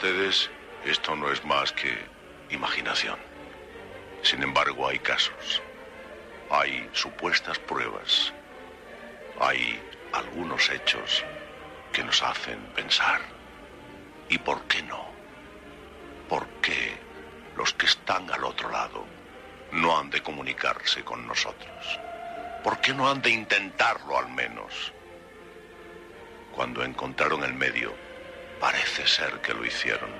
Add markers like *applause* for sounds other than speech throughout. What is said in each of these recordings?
Ustedes esto no es más que imaginación. Sin embargo, hay casos. Hay supuestas pruebas. Hay algunos hechos que nos hacen pensar. ¿Y por qué no? ¿Por qué los que están al otro lado no han de comunicarse con nosotros? ¿Por qué no han de intentarlo al menos? Cuando encontraron el medio, parece ser que lo hicieron.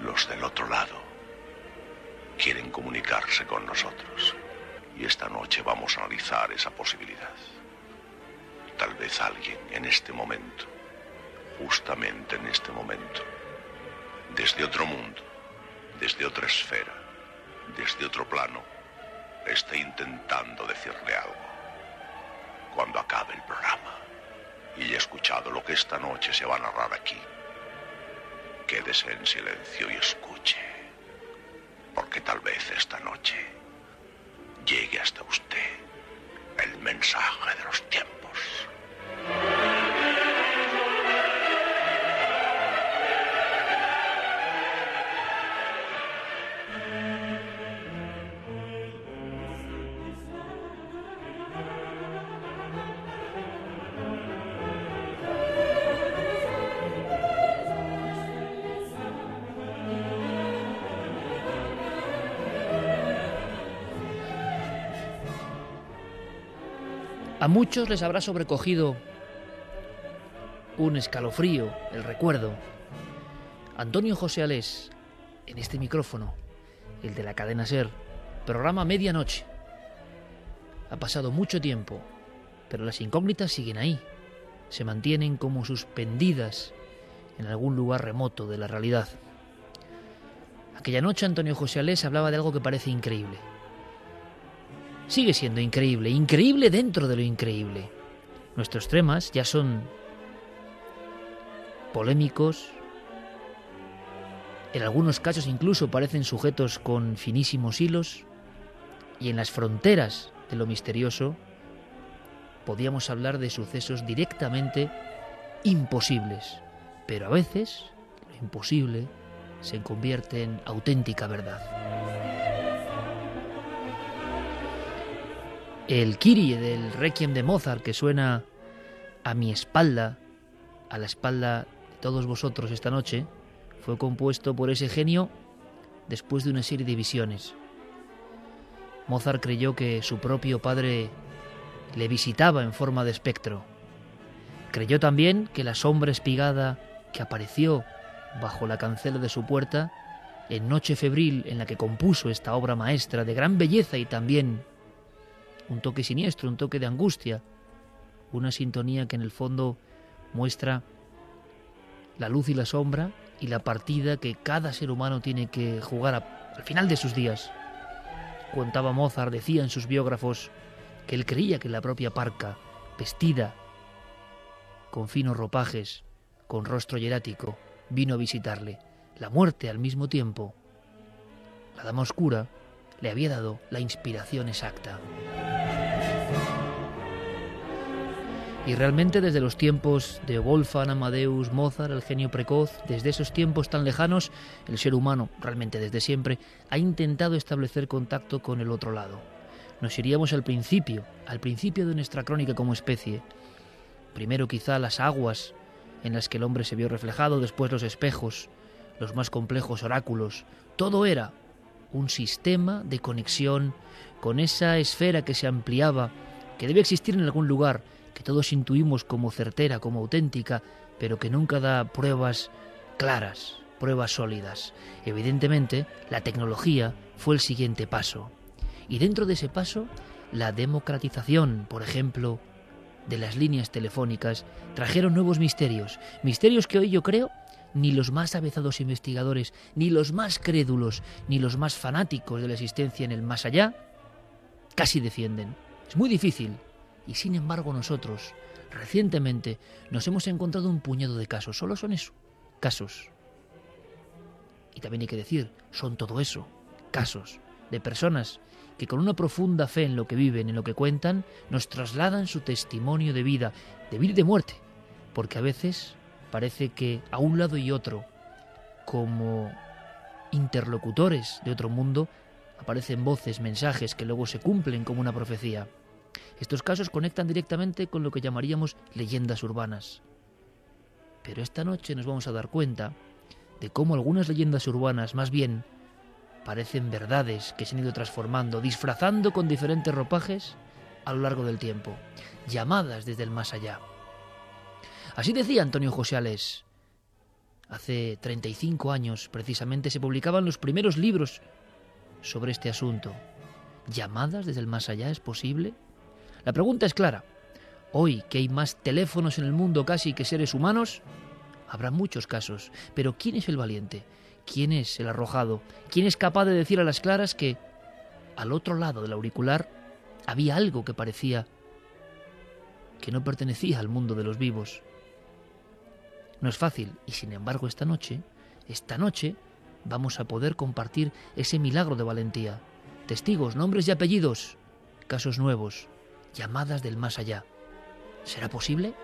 Los del otro lado quieren comunicarse con nosotros. Y esta noche vamos a analizar esa posibilidad. Tal vez alguien en este momento, justamente en este momento, desde otro mundo, desde otra esfera, desde otro plano, esté intentando decirle algo. Cuando acabe el programa y he escuchado lo que esta noche se va a narrar aquí, quédese en silencio y escuche, porque tal vez esta noche llegue hasta usted el mensaje de los tiempos. A muchos les habrá sobrecogido un escalofrío, el recuerdo. Antonio José Alés, en este micrófono, el de la cadena Ser, programa Medianoche. Ha pasado mucho tiempo, pero las incógnitas siguen ahí, se mantienen como suspendidas en algún lugar remoto de la realidad. Aquella noche Antonio José Alés hablaba de algo que parece increíble sigue siendo increíble, increíble dentro de lo increíble. Nuestros temas ya son polémicos, en algunos casos incluso parecen sujetos con finísimos hilos, y en las fronteras de lo misterioso podíamos hablar de sucesos directamente imposibles, pero a veces lo imposible se convierte en auténtica verdad. El Kyrie del Requiem de Mozart que suena a mi espalda, a la espalda de todos vosotros esta noche, fue compuesto por ese genio después de una serie de visiones. Mozart creyó que su propio padre le visitaba en forma de espectro. Creyó también que la sombra espigada que apareció bajo la cancela de su puerta en noche febril en la que compuso esta obra maestra de gran belleza y también un toque siniestro, un toque de angustia, una sintonía que en el fondo muestra la luz y la sombra y la partida que cada ser humano tiene que jugar al final de sus días. Contaba Mozart, decía en sus biógrafos, que él creía que la propia parca, vestida con finos ropajes, con rostro hierático, vino a visitarle. La muerte al mismo tiempo la Dama Oscura, le había dado la inspiración exacta. Y realmente desde los tiempos de Wolfgang, Amadeus, Mozart, el genio precoz, desde esos tiempos tan lejanos, el ser humano, realmente desde siempre, ha intentado establecer contacto con el otro lado. Nos iríamos al principio, al principio de nuestra crónica como especie. Primero quizá las aguas en las que el hombre se vio reflejado, después los espejos, los más complejos oráculos. Todo era un sistema de conexión con esa esfera que se ampliaba, que debe existir en algún lugar, que todos intuimos como certera, como auténtica, pero que nunca da pruebas claras, pruebas sólidas. Evidentemente, la tecnología fue el siguiente paso. Y dentro de ese paso, la democratización, por ejemplo, de las líneas telefónicas, trajeron nuevos misterios, misterios que hoy yo creo ni los más avezados investigadores, ni los más crédulos, ni los más fanáticos de la existencia en el más allá, casi defienden. Es muy difícil y sin embargo nosotros, recientemente, nos hemos encontrado un puñado de casos. Solo son eso, casos. Y también hay que decir, son todo eso, casos de personas que con una profunda fe en lo que viven, en lo que cuentan, nos trasladan su testimonio de vida, de vida y de muerte. Porque a veces parece que a un lado y otro, como interlocutores de otro mundo, aparecen voces, mensajes que luego se cumplen como una profecía. Estos casos conectan directamente con lo que llamaríamos leyendas urbanas. Pero esta noche nos vamos a dar cuenta de cómo algunas leyendas urbanas más bien parecen verdades que se han ido transformando, disfrazando con diferentes ropajes a lo largo del tiempo, llamadas desde el más allá. Así decía Antonio José Alés. Hace 35 años precisamente se publicaban los primeros libros sobre este asunto. ¿Llamadas desde el más allá es posible? La pregunta es clara. Hoy que hay más teléfonos en el mundo casi que seres humanos, habrá muchos casos. Pero ¿quién es el valiente? ¿Quién es el arrojado? ¿Quién es capaz de decir a las claras que al otro lado del auricular había algo que parecía que no pertenecía al mundo de los vivos? No es fácil y sin embargo esta noche, esta noche, vamos a poder compartir ese milagro de valentía. Testigos, nombres y apellidos, casos nuevos, llamadas del más allá. ¿Será posible?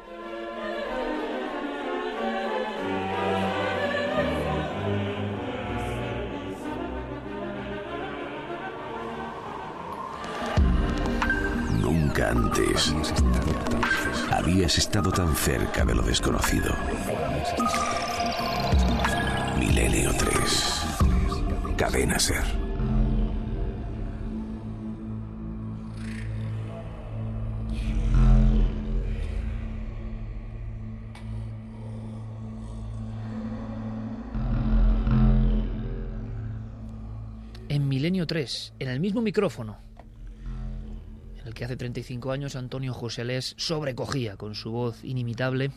Nunca antes habías estado tan cerca de lo desconocido. Milenio 3. Cadena Ser. Milenio 3, en el mismo micrófono, en el que hace 35 años Antonio José Les sobrecogía con su voz inimitable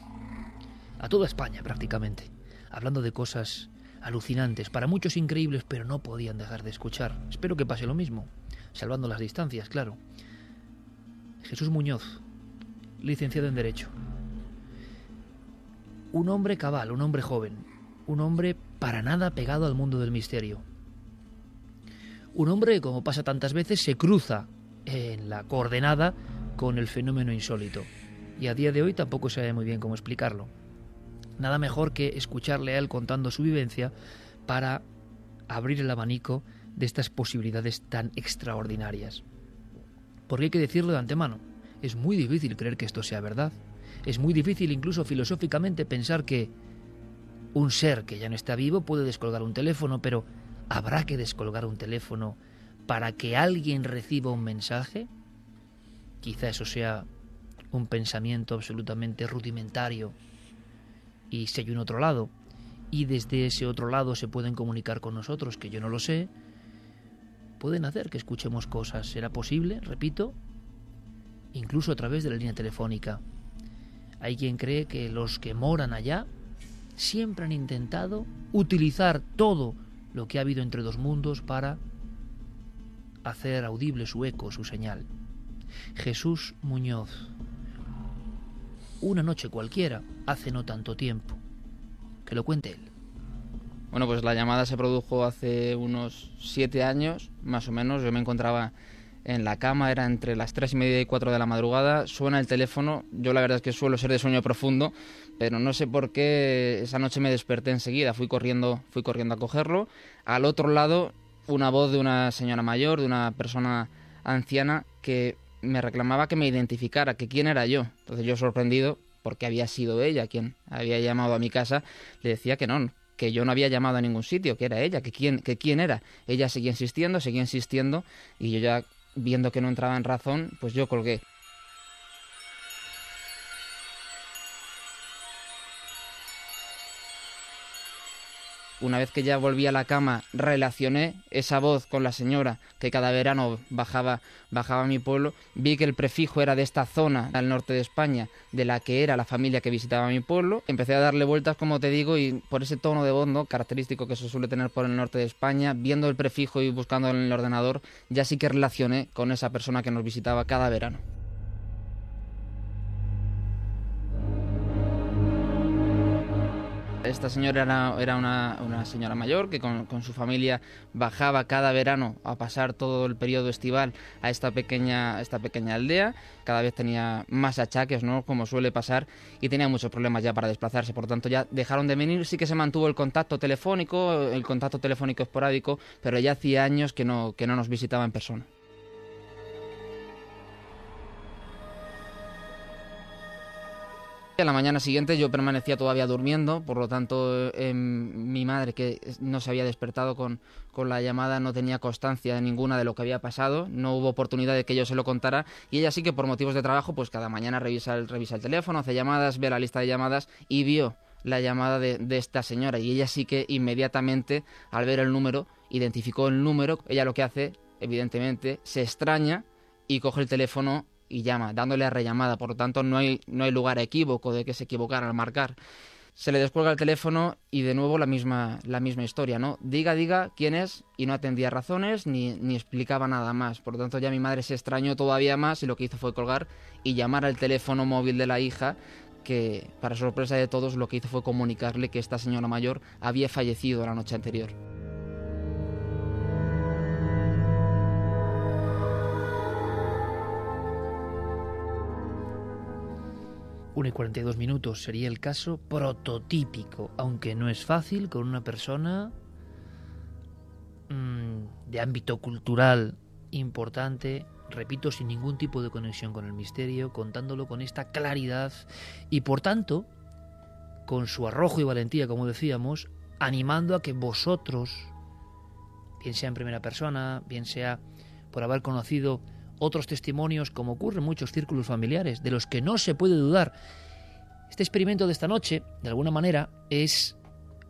a toda España prácticamente, hablando de cosas alucinantes, para muchos increíbles, pero no podían dejar de escuchar. Espero que pase lo mismo, salvando las distancias, claro. Jesús Muñoz, licenciado en Derecho. Un hombre cabal, un hombre joven, un hombre para nada pegado al mundo del misterio un hombre, como pasa tantas veces, se cruza en la coordenada con el fenómeno insólito. Y a día de hoy tampoco sabe muy bien cómo explicarlo. Nada mejor que escucharle a él contando su vivencia para abrir el abanico de estas posibilidades tan extraordinarias. Porque hay que decirlo de antemano, es muy difícil creer que esto sea verdad. Es muy difícil incluso filosóficamente pensar que un ser que ya no está vivo puede descolgar un teléfono, pero ¿Habrá que descolgar un teléfono para que alguien reciba un mensaje? Quizá eso sea un pensamiento absolutamente rudimentario. Y si hay un otro lado, y desde ese otro lado se pueden comunicar con nosotros, que yo no lo sé, pueden hacer que escuchemos cosas. ¿Será posible? Repito, incluso a través de la línea telefónica. Hay quien cree que los que moran allá siempre han intentado utilizar todo lo que ha habido entre dos mundos para hacer audible su eco, su señal. Jesús Muñoz. Una noche cualquiera, hace no tanto tiempo. Que lo cuente él. Bueno, pues la llamada se produjo hace unos siete años, más o menos. Yo me encontraba en la cama, era entre las tres y media y cuatro de la madrugada. Suena el teléfono. Yo la verdad es que suelo ser de sueño profundo, pero no sé por qué esa noche me desperté enseguida. Fui corriendo, fui corriendo a cogerlo. Al otro lado, una voz de una señora mayor, de una persona anciana que me reclamaba que me identificara, que quién era yo. Entonces yo sorprendido, porque había sido ella quien había llamado a mi casa, le decía que no, que yo no había llamado a ningún sitio, que era ella, que quién, que quién era. Ella seguía insistiendo, seguía insistiendo, y yo ya viendo que no entraba en razón, pues yo colgué. Una vez que ya volví a la cama, relacioné esa voz con la señora que cada verano bajaba, bajaba a mi pueblo, vi que el prefijo era de esta zona al norte de España, de la que era la familia que visitaba mi pueblo. Empecé a darle vueltas, como te digo, y por ese tono de voz característico que se suele tener por el norte de España, viendo el prefijo y buscando en el ordenador, ya sí que relacioné con esa persona que nos visitaba cada verano. Esta señora era, una, señora mayor que con, su familia bajaba cada verano a pasar todo el periodo estival a esta pequeña, esta pequeña aldea. Cada vez tenía más achaques, ¿no? como suele pasar, y tenía muchos problemas ya para desplazarse. Por tanto, ya dejaron de venir. Sí que se mantuvo el contacto telefónico, el contacto telefónico esporádico, pero ya hacía años que no, que no nos visitaba en persona. A la mañana siguiente yo permanecía todavía durmiendo, por lo tanto em, mi madre, que no se había despertado con, con, la llamada, no tenía constancia de ninguna de lo que había pasado, no hubo oportunidad de que yo se lo contara y ella sí que por motivos de trabajo, pues cada mañana revisa el, revisa el teléfono, hace llamadas, ve la lista de llamadas y vio la llamada de, de esta señora. Y ella sí que inmediatamente al ver el número, identificó el número, ella lo que hace, evidentemente, se extraña y coge el teléfono y llama, dándole a rellamada. Por lo tanto, no hay, no hay lugar a equívoco de que se equivocara al marcar. Se le descuelga el teléfono y de nuevo la misma, la misma historia, ¿no? Diga, diga quién es y no atendía razones ni, ni explicaba nada más. Por lo tanto, ya mi madre se extrañó todavía más y lo que hizo fue colgar y llamar al teléfono móvil de la hija que, para sorpresa de todos, lo que hizo fue comunicarle que esta señora mayor había fallecido la noche anterior. 1 y 42 minutos sería el caso prototípico, aunque no es fácil con una persona mm, de ámbito cultural importante, repito, sin ningún tipo de conexión con el misterio, contándolo con esta claridad y por tanto, con su arrojo y valentía, como decíamos, animando a que vosotros, bien sea en primera persona, bien sea por haber conocido otros testimonios, como ocurre en muchos círculos familiares, de los que no se puede dudar. Este experimento de esta noche, de alguna manera, es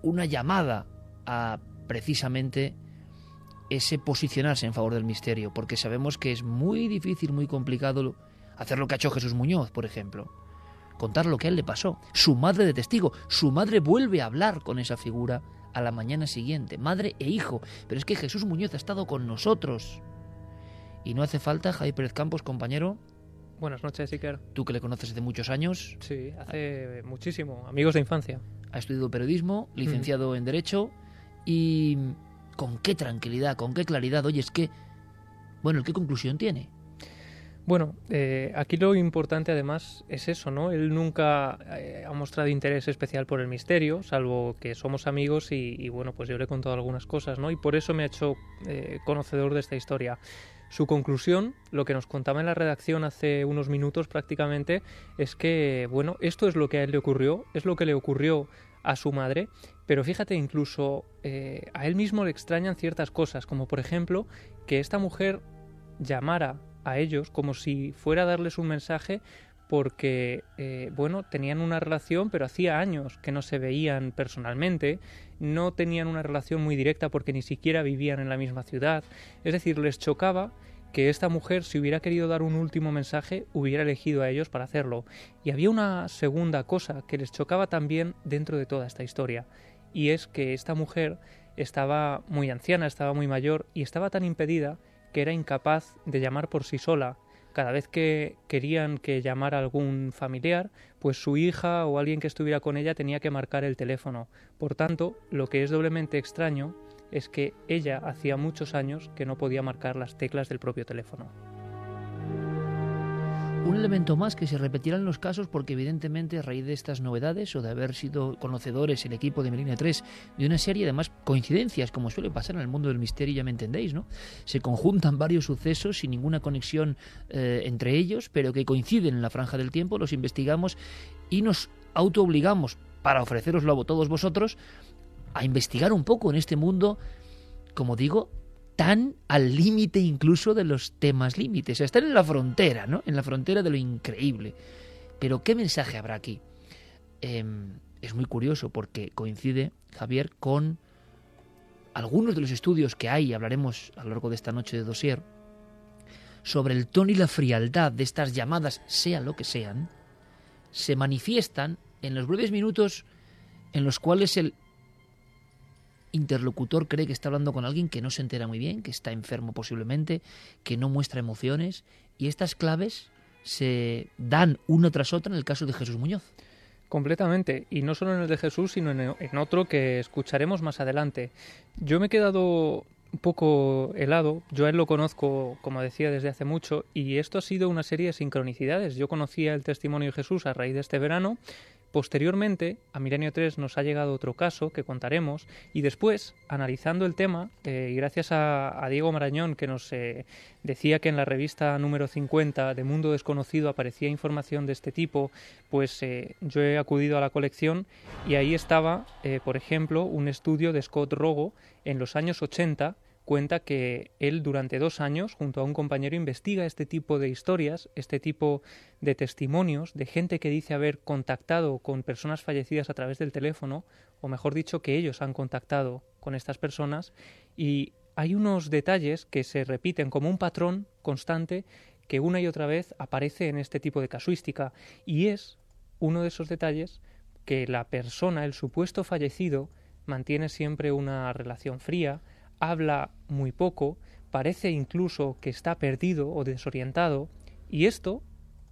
una llamada a precisamente ese posicionarse en favor del misterio, porque sabemos que es muy difícil, muy complicado hacer lo que ha hecho Jesús Muñoz, por ejemplo. Contar lo que a él le pasó. Su madre de testigo. Su madre vuelve a hablar con esa figura a la mañana siguiente. Madre e hijo. Pero es que Jesús Muñoz ha estado con nosotros. Y no hace falta, Javier Pérez Campos, compañero. Buenas noches, Iker. Tú que le conoces desde muchos años. Sí, hace muchísimo. Amigos de infancia. Ha estudiado periodismo, licenciado en Derecho y con qué tranquilidad, con qué claridad. Oye, es que, bueno, ¿qué conclusión tiene? Bueno, eh, aquí lo importante además es eso, ¿no? Él nunca eh, ha mostrado interés especial por el misterio, salvo que somos amigos y, bueno, pues yo le he contado algunas cosas, ¿no? Y por eso me ha hecho eh, conocedor de esta historia. Su conclusión, lo que nos contaba en la redacción hace unos minutos prácticamente, es que, bueno, esto es lo que a él le ocurrió, es lo que le ocurrió a su madre, pero fíjate, incluso eh, a él mismo le extrañan ciertas cosas, como por ejemplo que esta mujer llamara a ellos como si fuera a darles un mensaje porque, eh, bueno, tenían una relación, pero hacía años que no se veían personalmente, no tenían una relación muy directa porque ni siquiera vivían en la misma ciudad, es decir, les chocaba que esta mujer, si hubiera querido dar un último mensaje, hubiera elegido a ellos para hacerlo. Y había una segunda cosa que les chocaba también dentro de toda esta historia, y es que esta mujer estaba muy anciana, estaba muy mayor y estaba tan impedida que era incapaz de llamar por sí sola cada vez que querían que llamara algún familiar, pues su hija o alguien que estuviera con ella tenía que marcar el teléfono. Por tanto, lo que es doblemente extraño es que ella hacía muchos años que no podía marcar las teclas del propio teléfono un elemento más que se repetirá en los casos porque evidentemente a raíz de estas novedades o de haber sido conocedores el equipo de Melina 3 de una serie de más coincidencias como suele pasar en el mundo del misterio ya me entendéis, ¿no? Se conjuntan *laughs* varios sucesos sin ninguna conexión eh, entre ellos pero que coinciden en la franja del tiempo, los investigamos y nos autoobligamos para ofreceroslo a todos vosotros a investigar un poco en este mundo como digo, tan al límite incluso de los temas límites. Están en la frontera, ¿no? En la frontera de lo increíble. Pero ¿qué mensaje habrá aquí? Em, es muy curioso porque coincide, Javier, con algunos de los estudios que hay, hablaremos a lo largo de esta noche de dossier, sobre el tono y la frialdad de estas llamadas, sea lo que sean, se manifiestan en los breves minutos en los cuales el interlocutor cree que está hablando con alguien que no se entera muy bien, que está enfermo posiblemente, que no muestra emociones, y estas claves se dan una tras otra en el caso de Jesús Muñoz. Completamente, y no solo en el de Jesús, sino en, otro que escucharemos más adelante. Yo me he quedado un poco helado. Yo a él lo conozco, como decía, desde hace mucho y esto ha sido una serie de sincronicidades. Yo conocía el testimonio de Jesús a raíz de este verano Posteriormente, a Milenio 3 nos ha llegado otro caso que contaremos y después, analizando el tema, eh, y gracias a, Diego Marañón que nos eh, decía que en la revista número 50 de Mundo Desconocido aparecía información de este tipo, pues eh, yo he acudido a la colección y ahí estaba, por ejemplo, un estudio de Scott Rogo en los años 80 cuenta que él durante dos años, junto a un compañero, investiga este tipo de historias, este tipo de testimonios de gente que dice haber contactado con personas fallecidas a través del teléfono, o mejor dicho, que ellos han contactado con estas personas, y hay unos detalles que se repiten como un patrón constante que una y otra vez aparece en este tipo de casuística, y es uno de esos detalles que la persona, el supuesto fallecido, mantiene siempre una relación fría, habla muy poco, parece incluso que está perdido o desorientado, y esto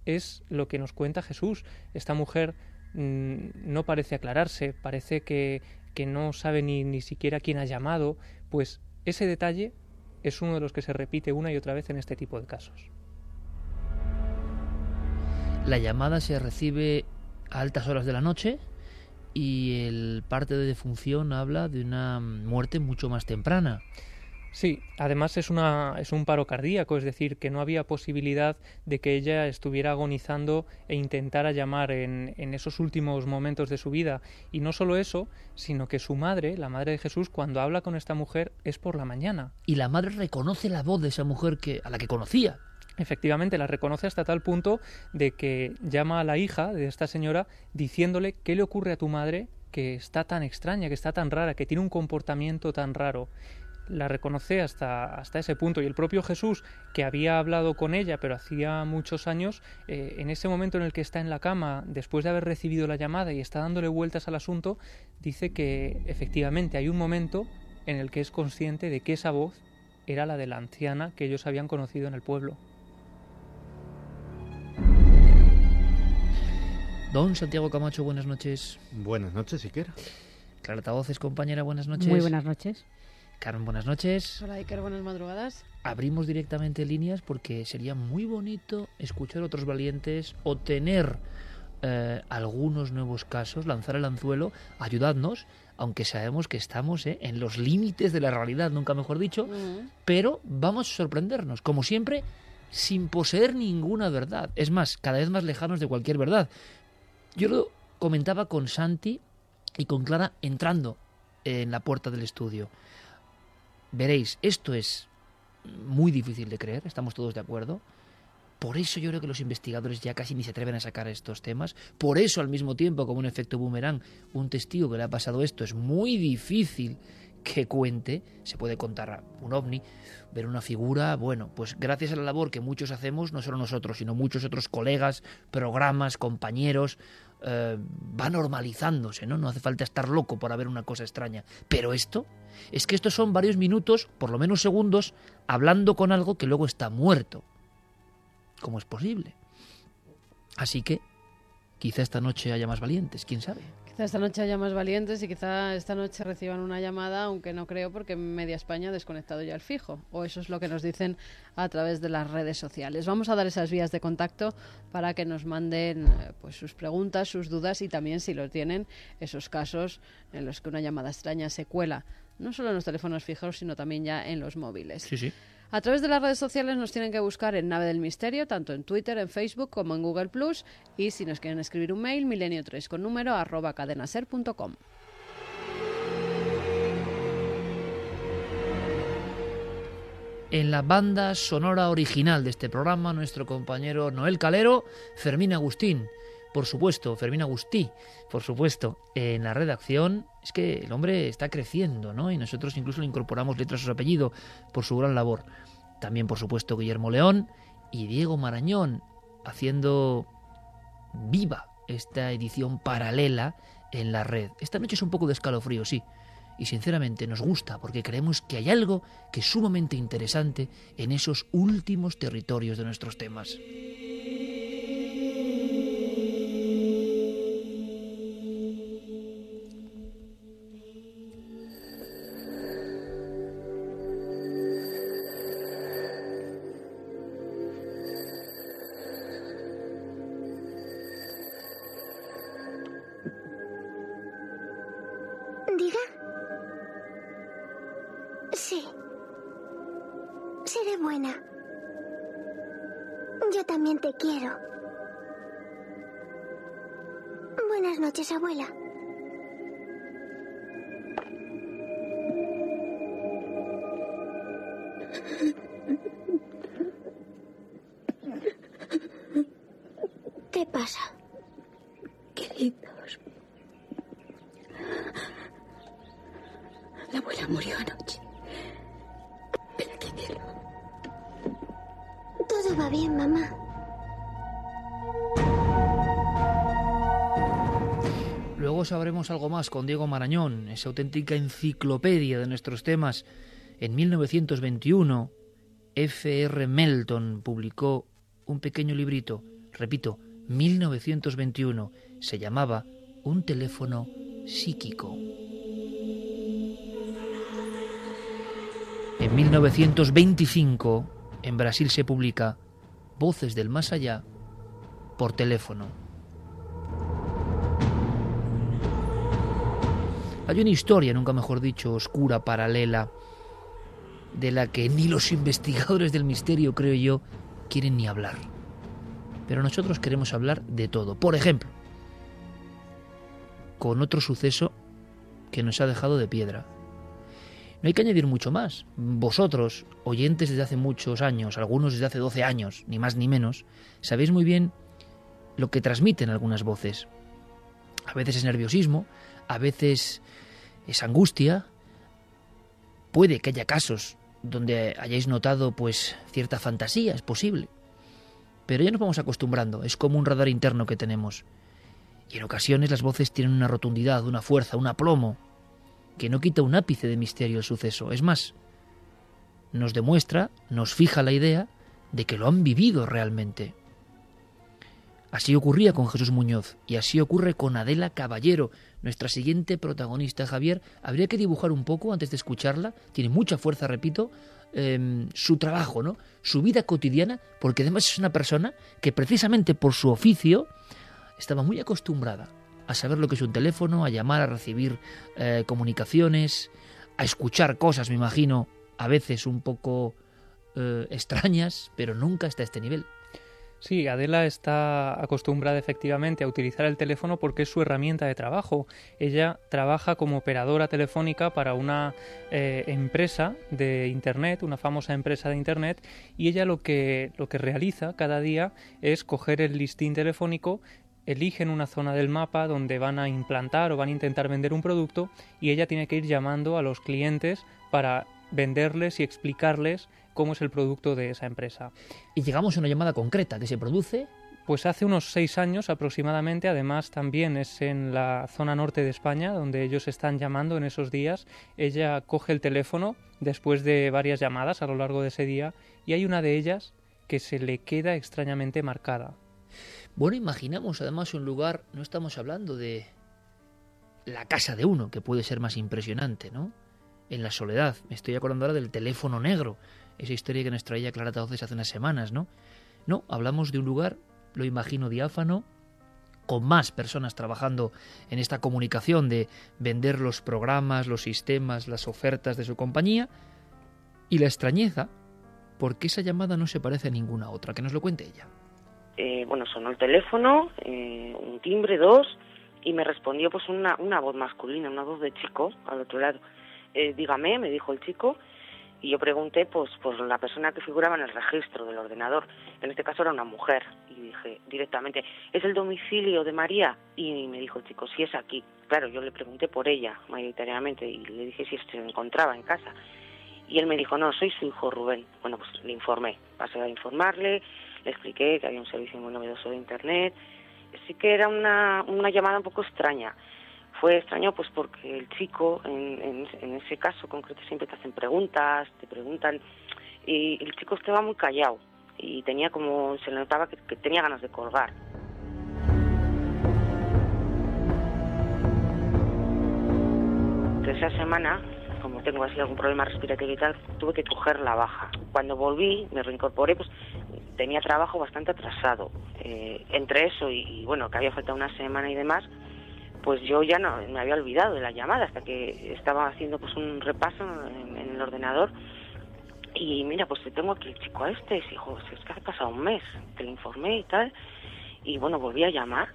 es lo que nos cuenta Jesús. Esta mujer mm, no parece aclararse, parece que, que no sabe ni, ni siquiera quién ha llamado, pues ese detalle es uno de los que se repite una y otra vez en este tipo de casos. La llamada se recibe a altas horas de la noche, y el parte de defunción habla de una muerte mucho más temprana. Sí, además es, una, es un paro cardíaco, es decir, que no había posibilidad de que ella estuviera agonizando e intentara llamar en, en, esos últimos momentos de su vida. Y no solo eso, sino que su madre, la madre de Jesús, cuando habla con esta mujer es por la mañana. Y la madre reconoce la voz de esa mujer que, a la que conocía. Efectivamente, la reconoce hasta tal punto de que llama a la hija de esta señora diciéndole qué le ocurre a tu madre que está tan extraña, que está tan rara, que tiene un comportamiento tan raro. La reconoce hasta, hasta ese punto. Y el propio Jesús, que había hablado con ella, pero hacía muchos años, eh, en ese momento en el que está en la cama, después de haber recibido la llamada y está dándole vueltas al asunto, dice que efectivamente hay un momento en el que es consciente de que esa voz era la de la anciana que ellos habían conocido en el pueblo. Don Santiago Camacho, buenas noches. Buenas noches, siquiera. Clara Voces, compañera, buenas noches. Muy buenas noches. Carmen, buenas noches. Hola Iker, buenas madrugadas. Abrimos directamente líneas porque sería muy bonito escuchar otros valientes o tener eh, algunos nuevos casos, lanzar el anzuelo, ayudadnos, aunque sabemos que estamos eh, en los límites de la realidad, nunca mejor dicho, pero vamos a sorprendernos, como siempre, sin poseer ninguna verdad. Es más, cada vez más lejanos de cualquier verdad. Yo lo comentaba con Santi y con Clara entrando en la puerta del estudio. Veréis, esto es muy difícil de creer, estamos todos de acuerdo. Por eso yo creo que los investigadores ya casi ni se atreven a sacar estos temas. Por eso, al mismo tiempo, como un efecto boomerang, un testigo que le ha pasado esto es muy difícil que cuente. Se puede contar un ovni, ver una figura. Bueno, pues gracias a la labor que muchos hacemos, no solo nosotros, sino muchos otros colegas, programas, compañeros, eh, va normalizándose, ¿no? No hace falta estar loco por haber una cosa extraña. Pero esto, es que estos son varios minutos, por lo menos segundos, hablando con algo que luego está muerto. ¿Cómo es posible? Así que quizá esta noche haya más valientes, quién sabe. Quizá esta noche haya más valientes y quizá esta noche reciban una llamada, aunque no creo porque media España ha desconectado ya el fijo. O eso es lo que nos dicen a través de las redes sociales. Vamos a dar esas vías de contacto para que nos manden eh, pues sus preguntas, sus dudas y también si lo tienen esos casos en los que una llamada extraña se cuela no solo en los teléfonos fijos, sino también ya en los móviles. Sí, sí. A través de las redes sociales nos tienen que buscar en Nave del Misterio, tanto en Twitter, en Facebook como en Google Plus. Y si nos quieren escribir un mail, milenio3 con número arroba cadenaser.com. En la banda sonora original de este programa, nuestro compañero Noel Calero, Fermín Agustín, por supuesto, Fermín Agustí, por supuesto, en la redacción, es que el hombre está creciendo, ¿no? Y nosotros incluso le incorporamos letras a su apellido por su gran labor. También, por supuesto, Guillermo León y Diego Marañón, haciendo viva esta edición paralela en la red. Esta noche es un poco de escalofrío, sí. Y sinceramente nos gusta porque creemos que hay algo que es sumamente interesante en esos últimos territorios de nuestros temas. Algo más con Diego Marañón, esa auténtica enciclopedia de nuestros temas. En 1921, F.R. Melton publicó un pequeño librito, repito, 1921, se llamaba Un teléfono psíquico. En 1925, en Brasil se publica Voces del Más Allá por teléfono. Hay una historia, nunca mejor dicho, oscura, paralela, de la que ni los investigadores del misterio, creo yo, quieren ni hablar. Pero nosotros queremos hablar de todo. Por ejemplo, con otro suceso que nos ha dejado de piedra. No hay que añadir mucho más. Vosotros, oyentes desde hace muchos años, algunos desde hace 12 años, ni más ni menos, sabéis muy bien lo que transmiten algunas voces. A veces es nerviosismo, a veces es angustia. Puede que haya casos donde hayáis notado pues cierta fantasía, es posible. Pero ya nos vamos acostumbrando, es como un radar interno que tenemos. Y en ocasiones las voces tienen una rotundidad, una fuerza, un aplomo, que no quita un ápice de misterio el suceso. Es más, nos demuestra, nos fija la idea de que lo han vivido realmente. Así ocurría con Jesús Muñoz y así ocurre con Adela Caballero, nuestra siguiente protagonista, Javier. Habría que dibujar un poco antes de escucharla. Tiene mucha fuerza, repito, eh, su trabajo, ¿no? Su vida cotidiana, porque además es una persona que precisamente por su oficio estaba muy acostumbrada a saber lo que es un teléfono, a llamar, a recibir eh, comunicaciones, a escuchar cosas, me imagino, a veces un poco eh, extrañas, pero nunca hasta este nivel. Sí, Adela está acostumbrada efectivamente a utilizar el teléfono porque es su herramienta de trabajo. Ella trabaja como operadora telefónica para una eh, empresa de Internet, una famosa empresa de Internet, y ella lo que, lo que realiza cada día es coger el listín telefónico eligen una zona del mapa donde van a implantar o van a intentar vender un producto y ella tiene que ir llamando a los clientes para venderles y explicarles cómo es el producto de esa empresa. Y llegamos a una llamada concreta que se produce. Pues hace unos seis años aproximadamente, además también es en la zona norte de España donde ellos están llamando en esos días. Ella coge el teléfono después de varias llamadas a lo largo de ese día y hay una de ellas que se le queda extrañamente marcada. Bueno, imaginamos además un lugar, no estamos hablando de la casa de uno, que puede ser más impresionante, ¿no? En la soledad. Me estoy acordando ahora del teléfono negro, esa historia que nos traía Clara Tauces hace unas semanas, ¿no? No, hablamos de un lugar, lo imagino diáfano, con más personas trabajando en esta comunicación de vender los programas, los sistemas, las ofertas de su compañía, y la extrañeza, porque esa llamada no se parece a ninguna otra, que nos lo cuente ella. Eh, bueno, sonó el teléfono, eh, un timbre, dos, y me respondió pues una, una voz masculina, una voz de chico al otro lado. Eh, dígame, me dijo el chico, y yo pregunté pues por la persona que figuraba en el registro del ordenador. En este caso era una mujer y dije directamente, ¿es el domicilio de María? Y me dijo el chico, sí es aquí. Claro, yo le pregunté por ella mayoritariamente y le dije si se encontraba en casa. Y él me dijo, no, soy su hijo Rubén. Bueno, pues le informé, pasé a informarle, le expliqué que había un servicio muy novedoso de Internet. Sí que era una, una llamada un poco extraña fue extraño pues porque el chico en, en, ese caso concreto siempre te hacen preguntas te preguntan y el chico estaba muy callado y tenía como se le notaba que, tenía ganas de colgar. Esa semana como tengo así algún problema respiratorio y tal tuve que coger la baja. Cuando volví me reincorporé pues tenía trabajo bastante atrasado eh, entre eso y, y bueno que había faltado una semana y demás pues yo ya no me había olvidado de la llamada hasta que estaba haciendo pues un repaso en, el ordenador. Y mira pues tengo aquí el chico a este y dijo es que ha pasado un mes te lo informé y tal y bueno volví a llamar.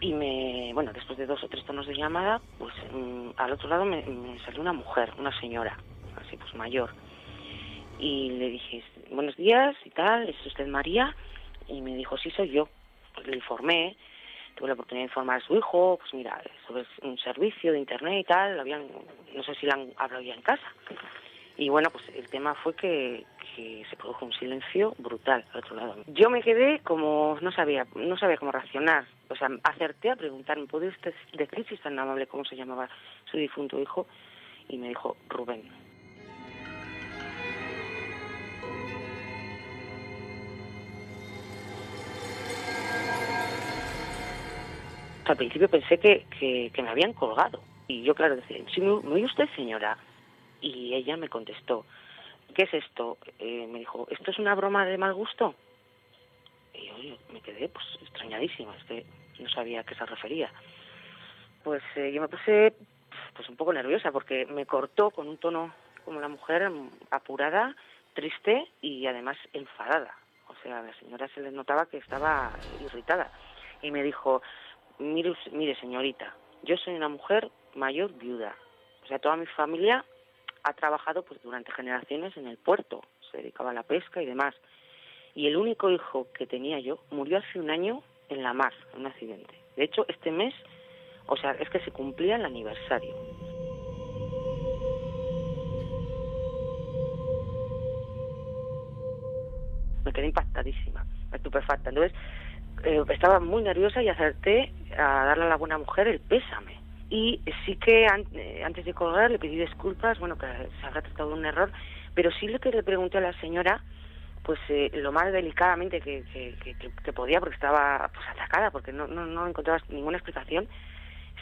Y me bueno después de dos o tres tonos de llamada pues mm, al otro lado me, salió una mujer una señora así pues mayor. Y le dije buenos días y tal es usted María y me dijo sí soy yo pues le informé tuve la oportunidad de informar a su hijo, pues mira, sobre un servicio de internet y tal, habían, no sé si lo han hablado ya en casa. Y bueno, pues el tema fue que, se produjo un silencio brutal al otro lado. Yo me quedé como, no sabía, no sabía cómo reaccionar. O sea, acerté a preguntarme, ¿puede usted decir si es tan amable cómo se llamaba su difunto hijo? Y me dijo, Rubén. Al principio pensé que, me habían colgado. Y yo, claro, decía, ¿sí me, oye usted, señora? Y ella me contestó, ¿qué es esto? Eh, me dijo, ¿esto es una broma de mal gusto? Y yo, me quedé pues extrañadísima, es que no sabía a qué se refería. Pues eh, yo me puse pues un poco nerviosa porque me cortó con un tono como la mujer apurada, triste y además enfadada. O sea, a la señora se le notaba que estaba irritada. Y me dijo, mire, mire señorita, yo soy una mujer mayor viuda. O sea, toda mi familia ha trabajado pues durante generaciones en el puerto, se dedicaba a la pesca y demás. Y el único hijo que tenía yo murió hace un año en la mar, en un accidente. De hecho, este mes, o sea, es que se cumplía el aniversario. Me quedé impactadísima, estupefacta. Entonces, eh, estaba muy nerviosa y acerté a darle a la buena mujer el pésame. Y sí que eh, antes de colgar le pedí disculpas, bueno, que se habrá tratado de un error, pero sí lo que le pregunté a la señora, pues eh, lo más delicadamente que, que, podía, porque estaba pues atacada, porque no, no, no encontraba ninguna explicación,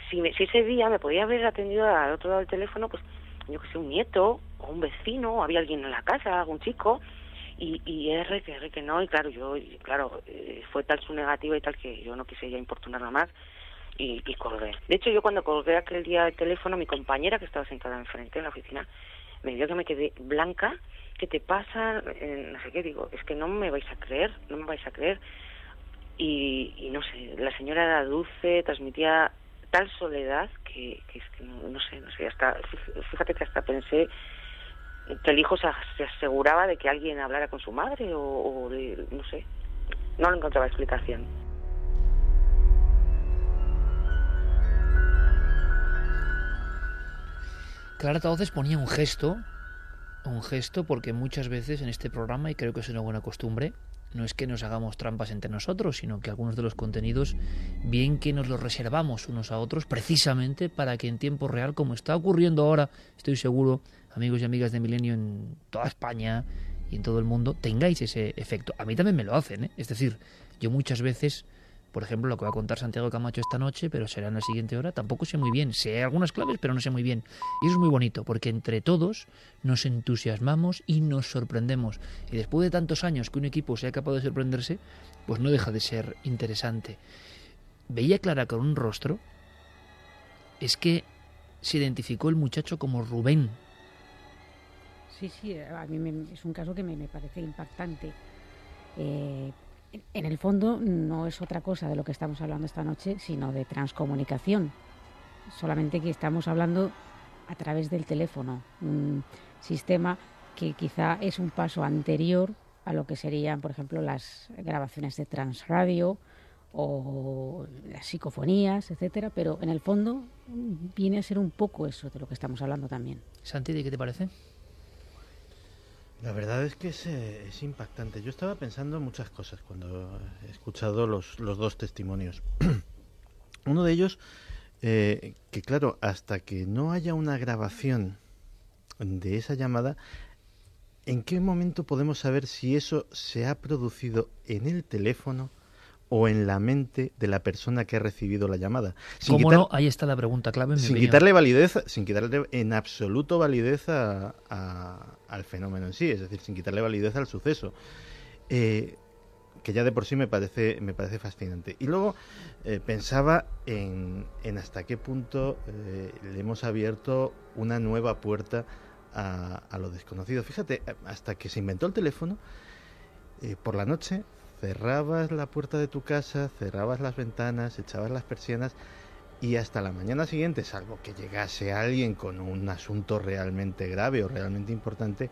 si, si ese día me podía haber atendido al otro lado del teléfono, pues yo que sé, un nieto o un vecino, o había alguien en la casa, algún chico, y, y R que R que no y claro yo claro eh, fue tal su negativa y tal que yo no quise ya importunarla más y, y, colgué. De hecho yo cuando colgué aquel día el teléfono mi compañera que estaba sentada enfrente en la oficina me dio que me quedé blanca qué te pasa eh, no sé qué digo es que no me vais a creer no me vais a creer. Y, y no sé la señora era dulce transmitía tal soledad que, que es que no, no sé no sé hasta fíjate que hasta pensé que el hijo se, aseguraba de que alguien hablara con su madre o, no sé, no encontraba explicación. Clara Tauces ponía un gesto, un gesto porque muchas veces en este programa, y creo que es una buena costumbre, no es que nos hagamos trampas entre nosotros, sino que algunos de los contenidos, bien que nos los reservamos unos a otros, precisamente para que en tiempo real, como está ocurriendo ahora, estoy seguro, amigos y amigas de Milenio en toda España y en todo el mundo tengáis ese efecto. A mí también me lo hacen, ¿eh? Es decir, yo muchas veces, por ejemplo, lo que va a contar Santiago Camacho esta noche, pero será en la siguiente hora, tampoco sé muy bien. Sé algunas claves, pero no sé muy bien. Y eso es muy bonito, porque entre todos nos entusiasmamos y nos sorprendemos. Y después de tantos años que un equipo sea capaz de sorprenderse, pues no deja de ser interesante. Veía Clara con un rostro, es que se identificó el muchacho como Rubén. Sí, sí, a mí me- es un caso que me, parece impactante. Eh, en el fondo no es otra cosa de lo que estamos hablando esta noche, sino de transcomunicación. Solamente que estamos hablando a través del teléfono, un sistema que quizá es un paso anterior a lo que serían, por ejemplo, las grabaciones de transradio o las psicofonías, etcétera, pero en el fondo viene a ser un poco eso de lo que estamos hablando también. Santi, ¿de qué te parece? La verdad es que es, eh, es impactante. Yo estaba pensando en muchas cosas cuando he escuchado los, los dos testimonios. *clears throat* Uno de ellos, eh, que claro, hasta que no haya una grabación de esa llamada, ¿en qué momento podemos saber si eso se ha producido en el teléfono o en la mente de la persona que ha recibido la llamada? Sin ¿Cómo quitar- no? Ahí está la pregunta clave. sin quitarle validez, sin quitarle en absoluto validez a- a- al fenómeno en sí, es decir, sin quitarle validez al suceso, eh, que ya de por sí me parece me parece fascinante. Y luego eh, pensaba en, en hasta qué punto eh, le hemos abierto una nueva puerta a, a lo desconocido. Fíjate, hasta que se inventó el teléfono, por la noche cerrabas la puerta de tu casa, cerrabas las ventanas, echabas las persianas y hasta la mañana siguiente, salvo que llegase alguien con un asunto realmente grave o realmente importante,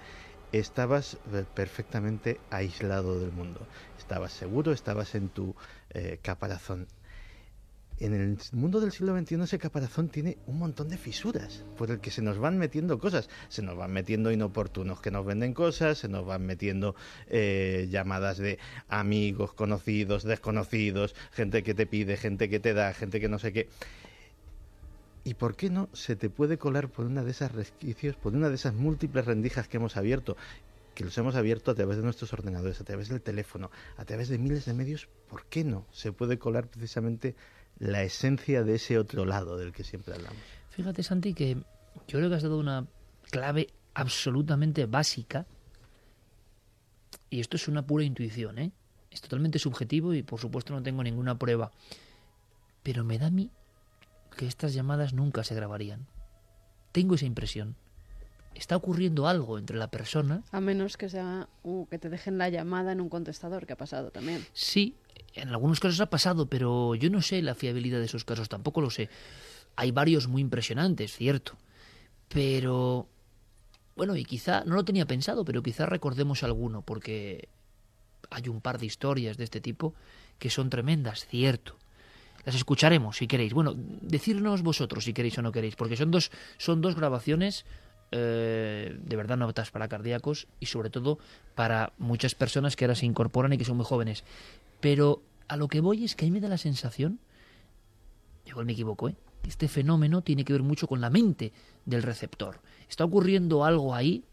estabas eh, perfectamente aislado del mundo. Estabas seguro, estabas en tu eh, caparazón. En el mundo del siglo XXI ese caparazón tiene un montón de fisuras por el que se nos van metiendo cosas. Se nos van metiendo inoportunos que nos venden cosas, se nos van metiendo eh, llamadas de amigos, conocidos, desconocidos, gente que te pide, gente que te da, gente que no sé qué. ¿Y por qué no se te puede colar por una de esas resquicios, por una de esas múltiples rendijas que hemos abierto? Que los hemos abierto a través de nuestros ordenadores, a través del teléfono, a través de miles de medios. ¿Por qué no se puede colar precisamente la esencia de ese otro lado del que siempre hablamos? Fíjate, Santi, que yo creo que has dado una clave absolutamente básica. Y esto es una pura intuición, ¿eh? Es totalmente subjetivo y por supuesto no tengo ninguna prueba. Pero me da a mí que estas llamadas nunca se grabarían. Tengo esa impresión. Está ocurriendo algo entre la persona. A menos que sea uh, que te dejen la llamada en un contestador, que ha pasado también. Sí, en algunos casos ha pasado, pero yo no sé la fiabilidad de esos casos, tampoco lo sé. Hay varios muy impresionantes, cierto. Pero, bueno, y quizá, no lo tenía pensado, pero quizá recordemos alguno, porque hay un par de historias de este tipo que son tremendas, cierto. Las escucharemos si queréis. Bueno, decirnos vosotros si queréis o no queréis, porque son dos, son dos grabaciones eh, de verdad notas para cardíacos y sobre todo para muchas personas que ahora se incorporan y que son muy jóvenes. Pero a lo que voy es que a mí me da la sensación, igual me equivoco, ¿eh? este fenómeno tiene que ver mucho con la mente del receptor. Está ocurriendo algo ahí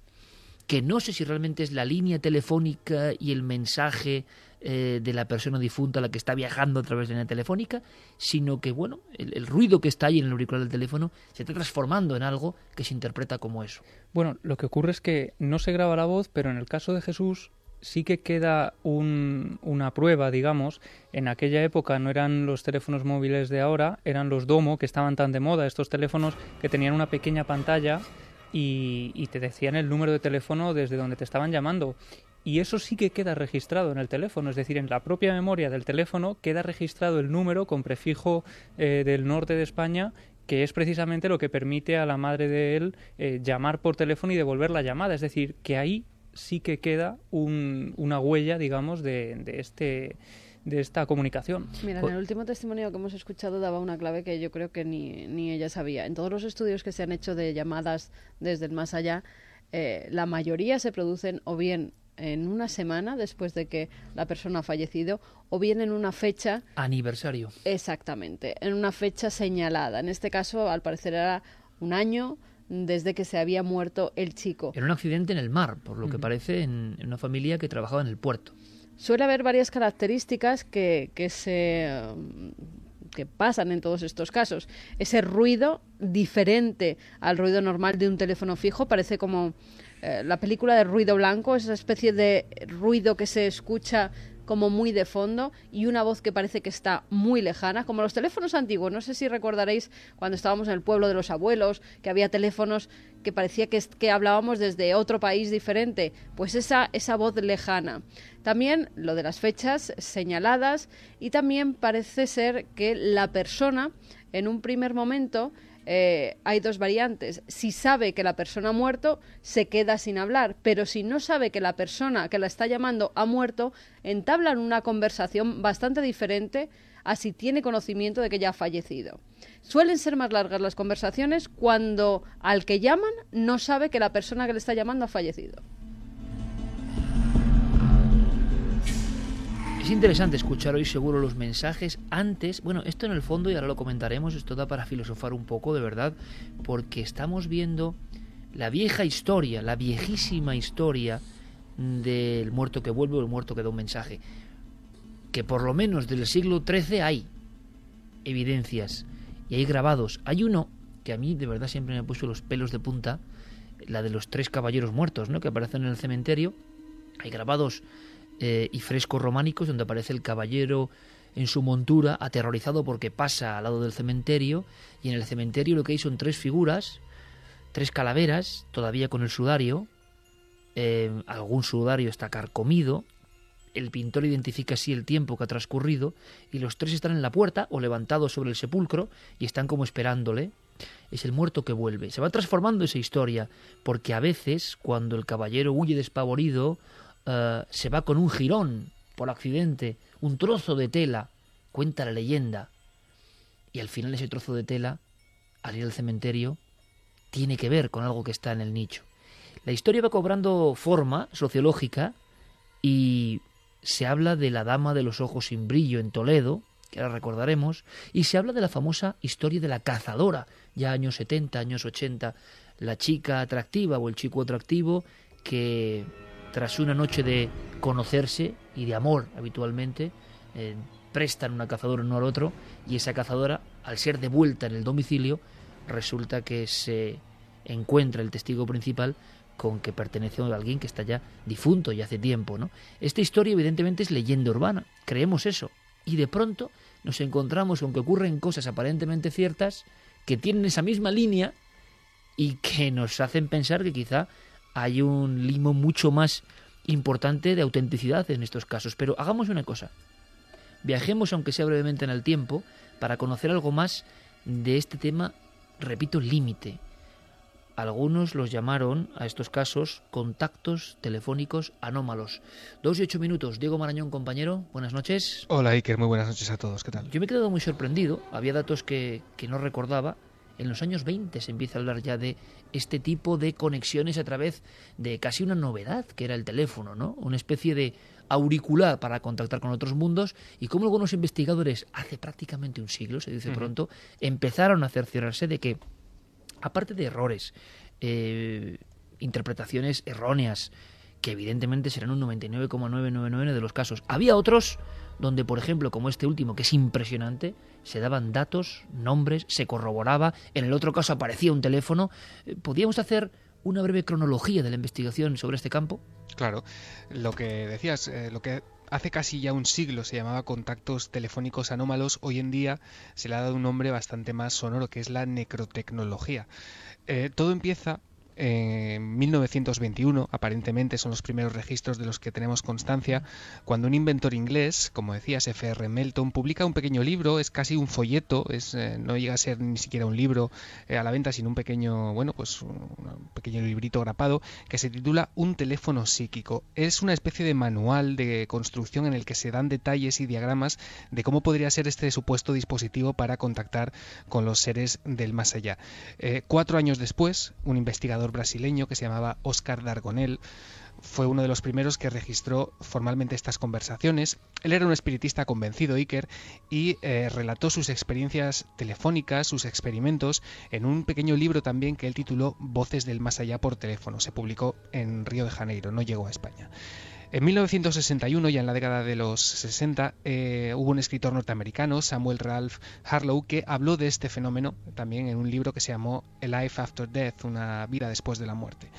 que no sé si realmente es la línea telefónica y el mensaje eh, de la persona difunta la que está viajando a través de la telefónica, sino que, bueno, el, ruido que está ahí en el auricular del teléfono se está transformando en algo que se interpreta como eso. Bueno, lo que ocurre es que no se graba la voz, pero en el caso de Jesús sí que queda un, una prueba, digamos. En aquella época no eran los teléfonos móviles de ahora, eran los Domo, que estaban tan de moda, estos teléfonos que tenían una pequeña pantalla y, te decían el número de teléfono desde donde te estaban llamando. Y eso sí que queda registrado en el teléfono, es decir, en la propia memoria del teléfono queda registrado el número con prefijo eh, del norte de España que es precisamente lo que permite a la madre de él eh, llamar por teléfono y devolver la llamada. Es decir, que ahí sí que queda un, una huella, digamos, de, de este de esta comunicación. Mira, en el último testimonio que hemos escuchado daba una clave que yo creo que ni, ni ella sabía. En todos los estudios que se han hecho de llamadas desde el más allá, eh, la mayoría se producen o bien en una semana después de que la persona ha fallecido o bien en una fecha aniversario. Exactamente, en una fecha señalada. En este caso, al parecer era un año desde que se había muerto el chico. En un accidente en el mar, por lo que parece, en, en una familia que trabajaba en el puerto. Suele haber varias características que, que se que pasan en todos estos casos. Ese ruido diferente al ruido normal de un teléfono fijo parece como eh, la película de ruido blanco, esa especie de ruido que se escucha como muy de fondo y una voz que parece que está muy lejana, como los teléfonos antiguos. No sé si recordaréis cuando estábamos en el pueblo de los abuelos, que había teléfonos que parecía que, que hablábamos desde otro país diferente. Pues esa, esa voz lejana. También lo de las fechas señaladas y también parece ser que la persona en un primer momento eh, hay dos variantes. Si sabe que la persona ha muerto, se queda sin hablar, pero si no sabe que la persona que la está llamando ha muerto, entablan una conversación bastante diferente a si tiene conocimiento de que ya ha fallecido. Suelen ser más largas las conversaciones cuando al que llaman no sabe que la persona que le está llamando ha fallecido. Es interesante escuchar hoy seguro los mensajes antes, bueno, esto en el fondo y ahora lo comentaremos, esto da para filosofar un poco de verdad, porque estamos viendo la vieja historia, la viejísima historia del muerto que vuelve o el muerto que da un mensaje, que por lo menos del siglo XIII hay evidencias y hay grabados. Hay uno que a mí de verdad siempre me ha puesto los pelos de punta, la de los tres caballeros muertos, ¿no? que aparecen en el cementerio. Hay grabados eh, y frescos románicos donde aparece el caballero en su montura, aterrorizado porque pasa al lado del cementerio, y en el cementerio lo que hay son tres figuras, tres calaveras, todavía con el sudario, eh, algún sudario está carcomido, el pintor identifica así el tiempo que ha transcurrido, y los tres están en la puerta o levantados sobre el sepulcro y están como esperándole. Es el muerto que vuelve. Se va transformando esa historia, porque a veces, cuando el caballero huye despavorido eh, se va con un jirón por accidente, un trozo de tela, cuenta la leyenda. Y al final ese trozo de tela, al ir al cementerio, tiene que ver con algo que está en el nicho. La historia va cobrando forma sociológica y se habla de la dama de los ojos sin brillo en Toledo, que ahora recordaremos, y se habla de la famosa historia de la cazadora, ya años 70, años 80, la chica atractiva o el chico atractivo que tras una noche de conocerse y de amor habitualmente, eh, prestan una cazadora uno al otro y esa cazadora, al ser devuelta en el domicilio, resulta que se encuentra el testigo principal con que pertenece a alguien que está ya difunto y hace tiempo, ¿no? Esta historia evidentemente es leyenda urbana, creemos eso, y de pronto nos encontramos con que ocurren cosas aparentemente ciertas que tienen esa misma línea y que nos hacen pensar que quizá hay un limo mucho más importante de autenticidad en estos casos. Pero hagamos una cosa. Viajemos, aunque sea brevemente en el tiempo, para conocer algo más de este tema, repito, límite. Algunos los llamaron a estos casos contactos telefónicos anómalos. Dos y ocho minutos. Diego Marañón, compañero, buenas noches. Hola Iker, muy buenas noches a todos. ¿Qué tal? Yo me he quedado muy sorprendido. Había datos que, que no recordaba en los años 20 se empieza a hablar ya de este tipo de conexiones a través de casi una novedad, que era el teléfono, ¿no? Una especie de auricular para contactar con otros mundos y como algunos investigadores hace prácticamente un siglo, se dice pronto, empezaron a cerciorarse de que, aparte de errores, eh, interpretaciones erróneas, que evidentemente serán un 99,999 de los casos, había otros donde, por ejemplo, como este último, que es impresionante, se daban datos, nombres, se corroboraba, en el otro caso aparecía un teléfono. Eh, ¿Podríamos hacer una breve cronología de la investigación sobre este campo? Claro, lo que decías, eh, lo que hace casi ya un siglo se llamaba contactos telefónicos anómalos, hoy en día se le ha dado un nombre bastante más sonoro, que es la necrotecnología. Eh, todo empieza en 1921, aparentemente son los primeros registros de los que tenemos constancia, cuando un inventor inglés, como decías, F.R. Melton, publica un pequeño libro, es casi un folleto, es, eh, no llega a ser ni siquiera un libro eh, a la venta, sino un pequeño, bueno, pues un pequeño librito grapado, que se titula Un teléfono psíquico. Es una especie de manual de construcción en el que se dan detalles y diagramas de cómo podría ser este supuesto dispositivo para contactar con los seres del más allá. Eh, cuatro años después, un investigador brasileño que se llamaba Oscar Dargonel fue uno de los primeros que registró formalmente estas conversaciones. Él era un espiritista convencido, Iker, y eh, relató sus experiencias telefónicas, sus experimentos, en un pequeño libro también que él tituló Voces del Más Allá por teléfono. Se publicó en Río de Janeiro, no llegó a España. En 1961, ya en la década de los 60, eh, hubo un escritor norteamericano, Samuel Ralph Harlow, que habló de este fenómeno también en un libro que se llamó A Life After Death, una vida después de la muerte.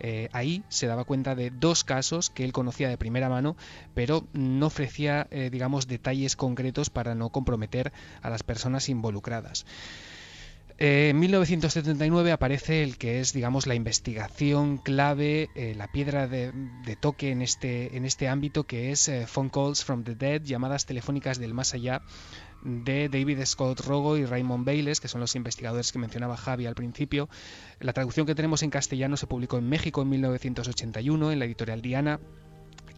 Eh, ahí se daba cuenta de dos casos que él conocía de primera mano, pero no ofrecía, eh, digamos, detalles concretos para no comprometer a las personas involucradas. Eh, en 1979 aparece el que es, digamos, la investigación clave, eh, la piedra de, toque en este, en este ámbito, que es eh, Phone Calls from the Dead, llamadas telefónicas del más allá, de David Scott Rogo y Raymond Bayles, que son los investigadores que mencionaba Javi al principio. La traducción que tenemos en castellano se publicó en México en 1981 en la editorial Diana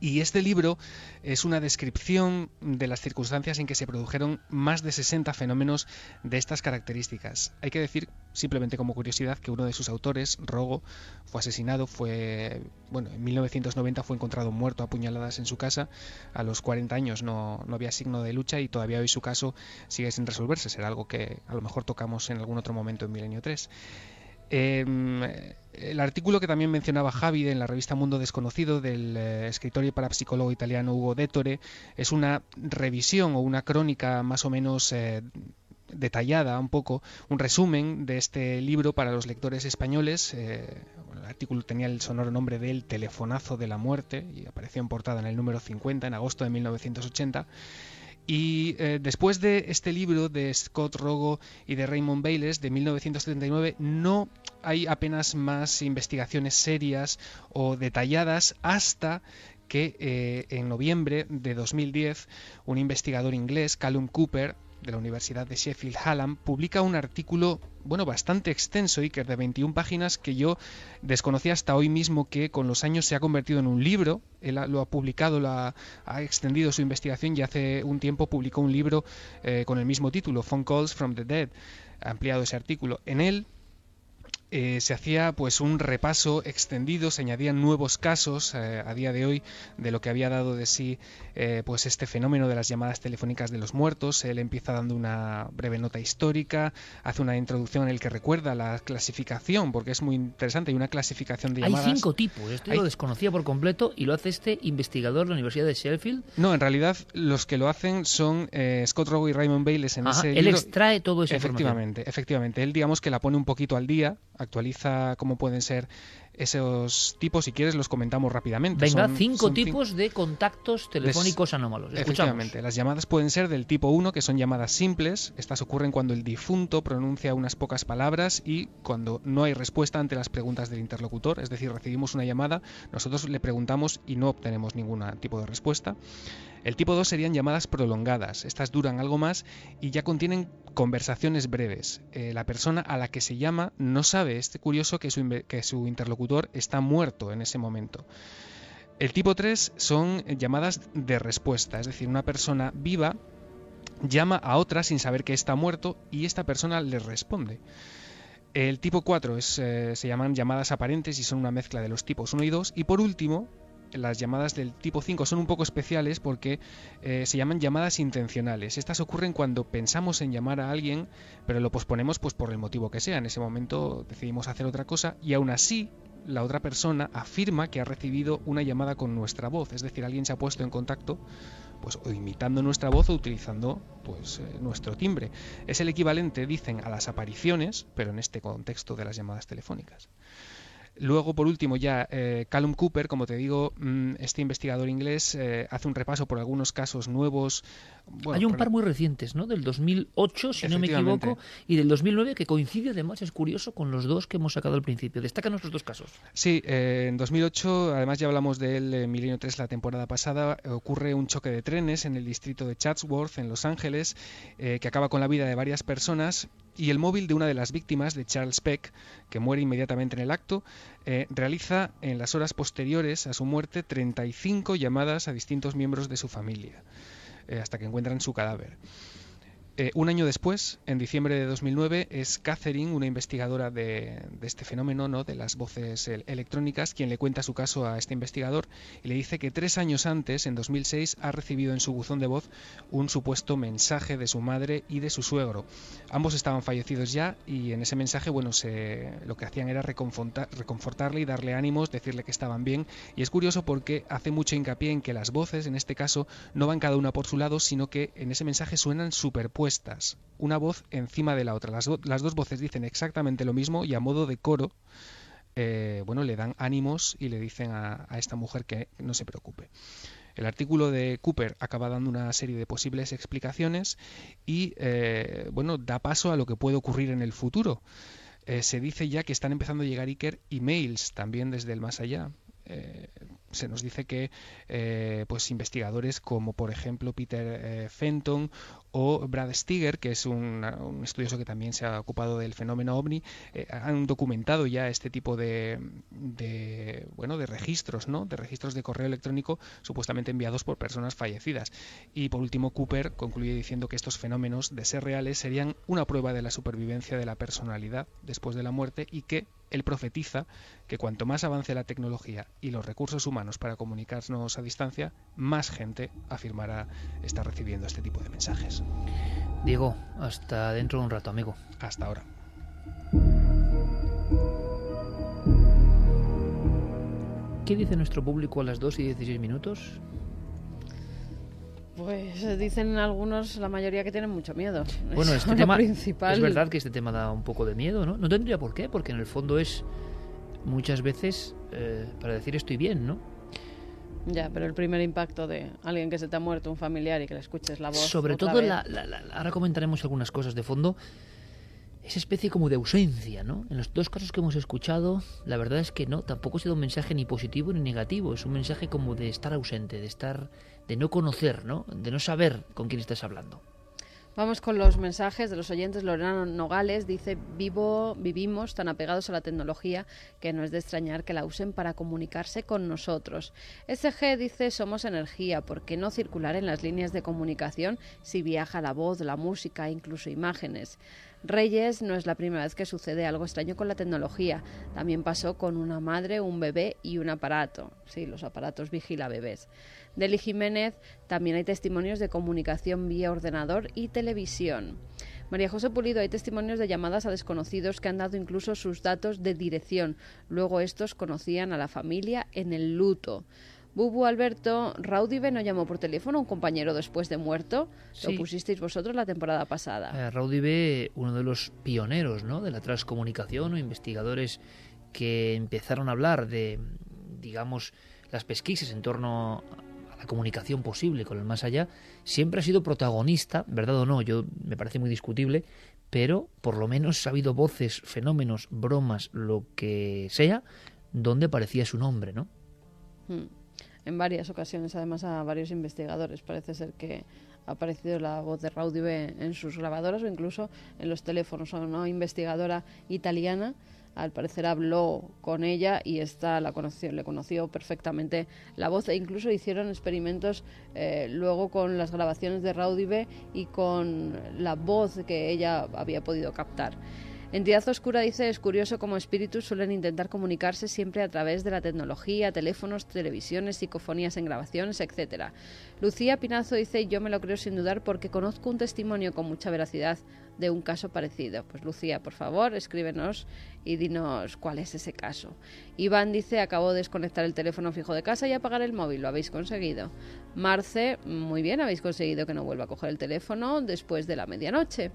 y este libro es una descripción de las circunstancias en que se produjeron más de 60 fenómenos de estas características. Hay que decir, simplemente como curiosidad, que uno de sus autores, Rogo, fue asesinado, fue, bueno, en 1990 fue encontrado muerto a puñaladas en su casa. A los 40 años no, no había signo de lucha y todavía hoy su caso sigue sin resolverse. Será algo que a lo mejor tocamos en algún otro momento en Milenio 3. Em, el artículo que también mencionaba Javi en la revista Mundo Desconocido del eh, escritor y parapsicólogo italiano Hugo Détore es una revisión o una crónica más o menos eh, detallada, un poco, un resumen de este libro para los lectores españoles. Eh, el artículo tenía el sonoro nombre de El Telefonazo de la Muerte y apareció en portada en el número 50 en agosto de 1980. Y eh, después de este libro de Scott Rogo y de Raymond Bayles de 1979, no hay apenas más investigaciones serias o detalladas hasta que eh, en noviembre de 2010 un investigador inglés, Callum Cooper, de la Universidad de Sheffield Hallam, publica un artículo, bueno, bastante extenso, Iker, de 21 páginas, que yo desconocía hasta hoy mismo que con los años se ha convertido en un libro. Él lo ha publicado, lo ha, extendido su investigación y hace un tiempo publicó un libro eh, con el mismo título, Phone Calls from the Dead. Ha ampliado ese artículo. En él eh, se hacía pues un repaso extendido, se añadían nuevos casos eh, a día de hoy de lo que había dado de sí eh, pues este fenómeno de las llamadas telefónicas de los muertos. Él empieza dando una breve nota histórica, hace una introducción en el que recuerda la clasificación, porque es muy interesante, hay una clasificación de llamadas. Hay cinco tipos, esto lo desconocía por completo y lo hace este investigador de la Universidad de Sheffield. No, en realidad los que lo hacen son Scott Rowe y Raymond Bailes en ese Él extrae todo eso. Efectivamente, efectivamente. Él digamos que la pone un poquito al día actualiza cómo pueden ser esos tipos, si quieres los comentamos rápidamente. Venga, cinco tipos de contactos telefónicos anómalos. Efectivamente, las llamadas pueden ser del tipo 1, que son llamadas simples. Estas ocurren cuando el difunto pronuncia unas pocas palabras y cuando no hay respuesta ante las preguntas del interlocutor. Es decir, recibimos una llamada, nosotros le preguntamos y no obtenemos ningún tipo de respuesta. El tipo 2 serían llamadas prolongadas. Estas duran algo más y ya contienen conversaciones breves. Eh, la persona a la que se llama no sabe, es curioso, que su, que su interlocutor está muerto en ese momento. El tipo 3 son llamadas de respuesta, es decir, una persona viva llama a otra sin saber que está muerto y esta persona le responde. El tipo 4 es, eh, se llaman llamadas aparentes y son una mezcla de los tipos 1 y 2. Y por último, las llamadas del tipo 5 son un poco especiales porque eh, se llaman llamadas intencionales. Estas ocurren cuando pensamos en llamar a alguien, pero lo posponemos pues por el motivo que sea. En ese momento decidimos hacer otra cosa y aún así la otra persona afirma que ha recibido una llamada con nuestra voz, es decir, alguien se ha puesto en contacto pues o imitando nuestra voz o utilizando pues eh, nuestro timbre. Es el equivalente, dicen, a las apariciones, pero en este contexto de las llamadas telefónicas. Luego, por último, ya eh, Callum Cooper, como te digo, mm, este investigador inglés eh, hace un repaso por algunos casos nuevos. Hay un par muy recientes, ¿no? Del 2008, si no me equivoco, y del 2009, que coincide además, es curioso, con los dos que hemos sacado al principio. Destacan nuestros dos casos. Sí, eh, en 2008, además ya hablamos del de Milenio 3 la temporada pasada, ocurre un choque de trenes en el distrito de Chatsworth, en Los Ángeles, que acaba con la vida de varias personas y el móvil de una de las víctimas, de Charles Peck, que muere inmediatamente en el acto, eh, realiza en las horas posteriores a su muerte 35 llamadas a distintos miembros de su familia, eh, hasta que encuentran su cadáver. Eh, un año después, en diciembre de 2009, es Catherine, una investigadora de, este fenómeno, ¿no? de las voces electrónicas, quien le cuenta su caso a este investigador y le dice que tres años antes, en 2006, ha recibido en su buzón de voz un supuesto mensaje de su madre y de su suegro. Ambos estaban fallecidos ya y en ese mensaje, bueno, se, lo que hacían era reconfortarle y darle ánimos, decirle que estaban bien. Y es curioso porque hace mucho hincapié en que las voces, en este caso, no van cada una por su lado, sino que en ese mensaje suenan superpuestas una voz encima de la otra. Las, dos voces dicen exactamente lo mismo y a modo de coro, eh, bueno, le dan ánimos y le dicen a, esta mujer que no se preocupe. El artículo de Cooper acaba dando una serie de posibles explicaciones y, eh, bueno, da paso a lo que puede ocurrir en el futuro. Eh, se dice ya que están empezando a llegar Iker emails también desde el más allá. Se nos dice que pues investigadores como por ejemplo Peter Fenton o Brad Stiger, que es un, estudioso que también se ha ocupado del fenómeno ovni, han documentado ya este tipo de, bueno de registros, ¿no? De registros de correo electrónico supuestamente enviados por personas fallecidas. Y por último Cooper concluye diciendo que estos fenómenos de ser reales serían una prueba de la supervivencia de la personalidad después de la muerte y que él profetiza que cuanto más avance la tecnología y los recursos humanos para comunicarnos a distancia, más gente afirmará estar recibiendo este tipo de mensajes. Diego, hasta dentro de un rato, amigo. Hasta ahora. ¿Qué dice nuestro público a las 2 y 16 minutos? Pues dicen algunos, la mayoría que tienen mucho miedo. Bueno, este *laughs* tema principal. es verdad que este tema da un poco de miedo, ¿no? No tendría por qué, porque en el fondo es muchas veces eh, para decir estoy bien, ¿no? Ya, pero el primer impacto de alguien que se te ha muerto, un familiar y que le escuches la voz. Sobre todo, ahora comentaremos algunas cosas de fondo. Esa especie como de ausencia, ¿no? En los dos casos que hemos escuchado, la verdad es que no, tampoco ha sido un mensaje ni positivo ni negativo. Es un mensaje como de estar ausente, de estar de no conocer, ¿no? de no saber con quién estás hablando. Vamos con los mensajes de los oyentes. Lorena Nogales dice, Vivo, vivimos tan apegados a la tecnología que no es de extrañar que la usen para comunicarse con nosotros. SG dice, somos energía, ¿por qué no circular en las líneas de comunicación si viaja la voz, la música, incluso imágenes? Reyes no es la primera vez que sucede algo extraño con la tecnología. También pasó con una madre, un bebé y un aparato. Sí, los aparatos vigila bebés. Deli Jiménez también hay testimonios de comunicación vía ordenador y televisión. María José Pulido, hay testimonios de llamadas a desconocidos que han dado incluso sus datos de dirección. Luego estos conocían a la familia en el luto. Bubu Alberto, Raudive no llamó por teléfono a un compañero después de muerto. Lo pusisteis vosotros la temporada pasada. Eh, Raudive, uno de los pioneros ¿no? de la transcomunicación o investigadores que empezaron a hablar de, digamos, las pesquisas en torno a la comunicación posible con el más allá, siempre ha sido protagonista, verdad o no, yo me parece muy discutible, pero por lo menos ha habido voces, fenómenos, bromas, lo que sea, donde aparecía su nombre, ¿no? Hmm en varias ocasiones, además a varios investigadores. Parece ser que ha aparecido la voz de Raudive en sus grabadoras o incluso en los teléfonos. Una investigadora italiana, al parecer habló con ella y esta la conoció, le conoció perfectamente la voz e incluso hicieron experimentos eh, luego con las grabaciones de Raudive y con la voz que ella había podido captar. Entidad Oscura dice, es curioso cómo espíritus suelen intentar comunicarse siempre a través de la tecnología, teléfonos, televisiones, psicofonías en grabaciones, etc. Lucía Pinazo dice, yo me lo creo sin dudar porque conozco un testimonio con mucha veracidad de un caso parecido. Pues Lucía, por favor, escríbenos y dinos cuál es ese caso. Iván dice, acabo de desconectar el teléfono fijo de casa y apagar el móvil, lo habéis conseguido. Marce, muy bien, habéis conseguido que no vuelva a coger el teléfono después de la medianoche.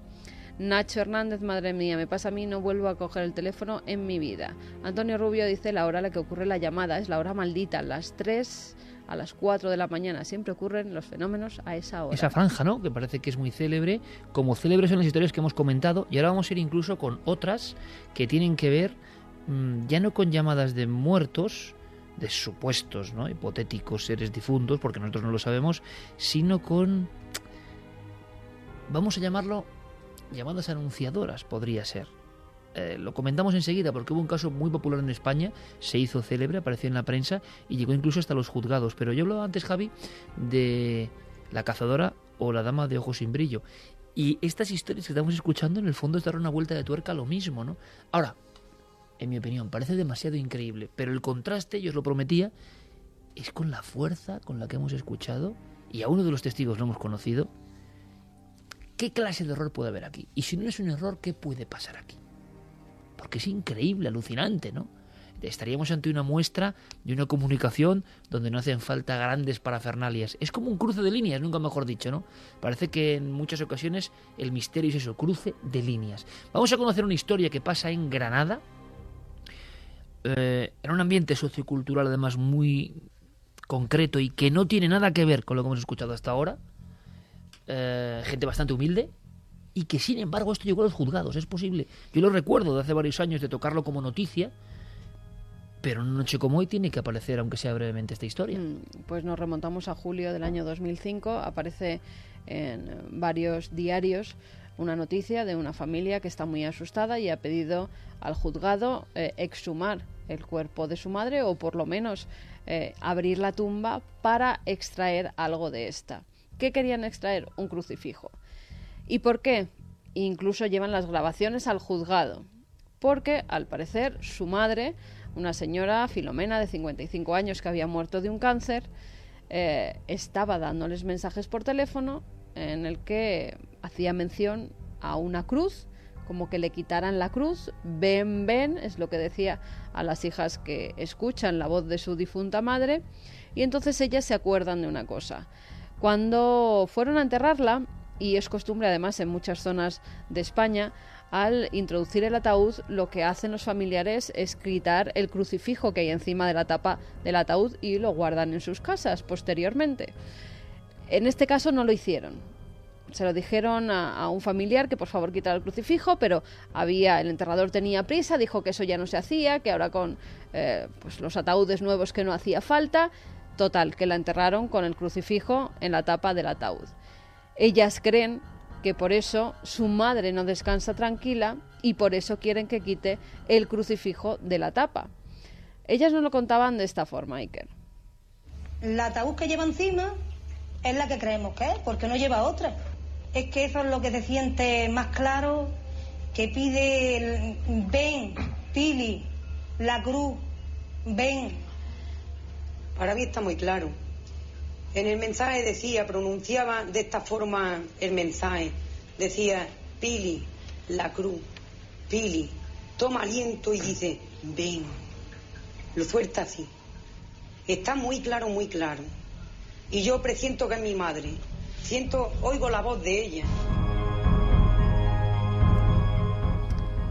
Nacho Hernández, madre mía, me pasa a mí, no vuelvo a coger el teléfono en mi vida. Antonio Rubio dice la hora a la que ocurre la llamada es la hora maldita, las 3 a las 4 de la mañana. Siempre ocurren los fenómenos a esa hora. Esa franja, ¿no? Que parece que es muy célebre, como célebres son las historias que hemos comentado, y ahora vamos a ir incluso con otras que tienen que ver mm, ya no con llamadas de muertos, de supuestos, ¿no? hipotéticos seres difuntos, porque nosotros no lo sabemos, sino con, vamos a llamarlo, llamadas anunciadoras, podría ser. Eh, lo comentamos enseguida porque hubo un caso muy popular en España, se hizo célebre, apareció en la prensa y llegó incluso hasta los juzgados. Pero yo hablaba antes, Javi, de la cazadora o la dama de ojos sin brillo. Y estas historias que estamos escuchando, en el fondo, es dar una vuelta de tuerca a lo mismo, ¿no? Ahora, en mi opinión, parece demasiado increíble, pero el contraste, yo os lo prometía, es con la fuerza con la que hemos escuchado, y a uno de los testigos lo hemos conocido, ¿qué clase de error puede haber aquí? Y si no es un error, ¿qué puede pasar aquí? Porque es increíble, alucinante, ¿no? estaríamos ante una muestra de una comunicación donde no hacen falta grandes parafernalias. Es como un cruce de líneas, nunca mejor dicho, ¿no? Parece que en muchas ocasiones el misterio es eso, cruce de líneas. Vamos a conocer una historia que pasa en Granada, eh, en un ambiente sociocultural además muy concreto y que no tiene nada que ver con lo que hemos escuchado hasta ahora. Eh, gente bastante humilde, y que sin embargo esto llegó a los juzgados, es posible. Yo lo recuerdo de hace varios años de tocarlo como noticia pero en una noche como hoy tiene que aparecer, aunque sea brevemente, esta historia. Mm, pues nos remontamos a julio del año 2005. Aparece en varios diarios una noticia de una familia que está muy asustada y ha pedido al juzgado eh, exhumar el cuerpo de su madre o por lo menos eh, abrir la tumba para extraer algo de esta. ¿Qué querían extraer? Un crucifijo. ¿Y por qué? Incluso llevan las grabaciones al juzgado. Porque, al parecer, su madre una señora, Filomena, de 55 años, que había muerto de un cáncer, eh, estaba dándoles mensajes por teléfono en el que hacía mención a una cruz, como que le quitaran la cruz, ven, ven, es lo que decía a las hijas que escuchan la voz de su difunta madre, y entonces ellas se acuerdan de una cosa. Cuando fueron a enterrarla, y es costumbre además en muchas zonas de España, al introducir el ataúd, lo que hacen los familiares es quitar el crucifijo que hay encima de la tapa del ataúd y lo guardan en sus casas posteriormente. En este caso no lo hicieron. Se lo dijeron a, un familiar que por favor quitara el crucifijo, pero había el enterrador tenía prisa, dijo que eso ya no se hacía, que ahora con eh, pues los ataúdes nuevos que no hacía falta. Total, que la enterraron con el crucifijo en la tapa del ataúd. Ellas creen que por eso su madre no descansa tranquila y por eso quieren que quite el crucifijo de la tapa. Ellas no lo contaban de esta forma, Iker. La ataúd que lleva encima es la que creemos que es, porque no lleva otra. Es que eso es lo que se siente más claro, que pide ven, Pili, la cruz, ven. Para mí está muy claro. En el mensaje decía, pronunciaba de esta forma el mensaje. Decía, Pili, la cruz, Pili, toma aliento y dice, ven. Lo suelta así. Está muy claro, muy claro. Y yo presiento que es mi madre. Siento, oigo la voz de ella.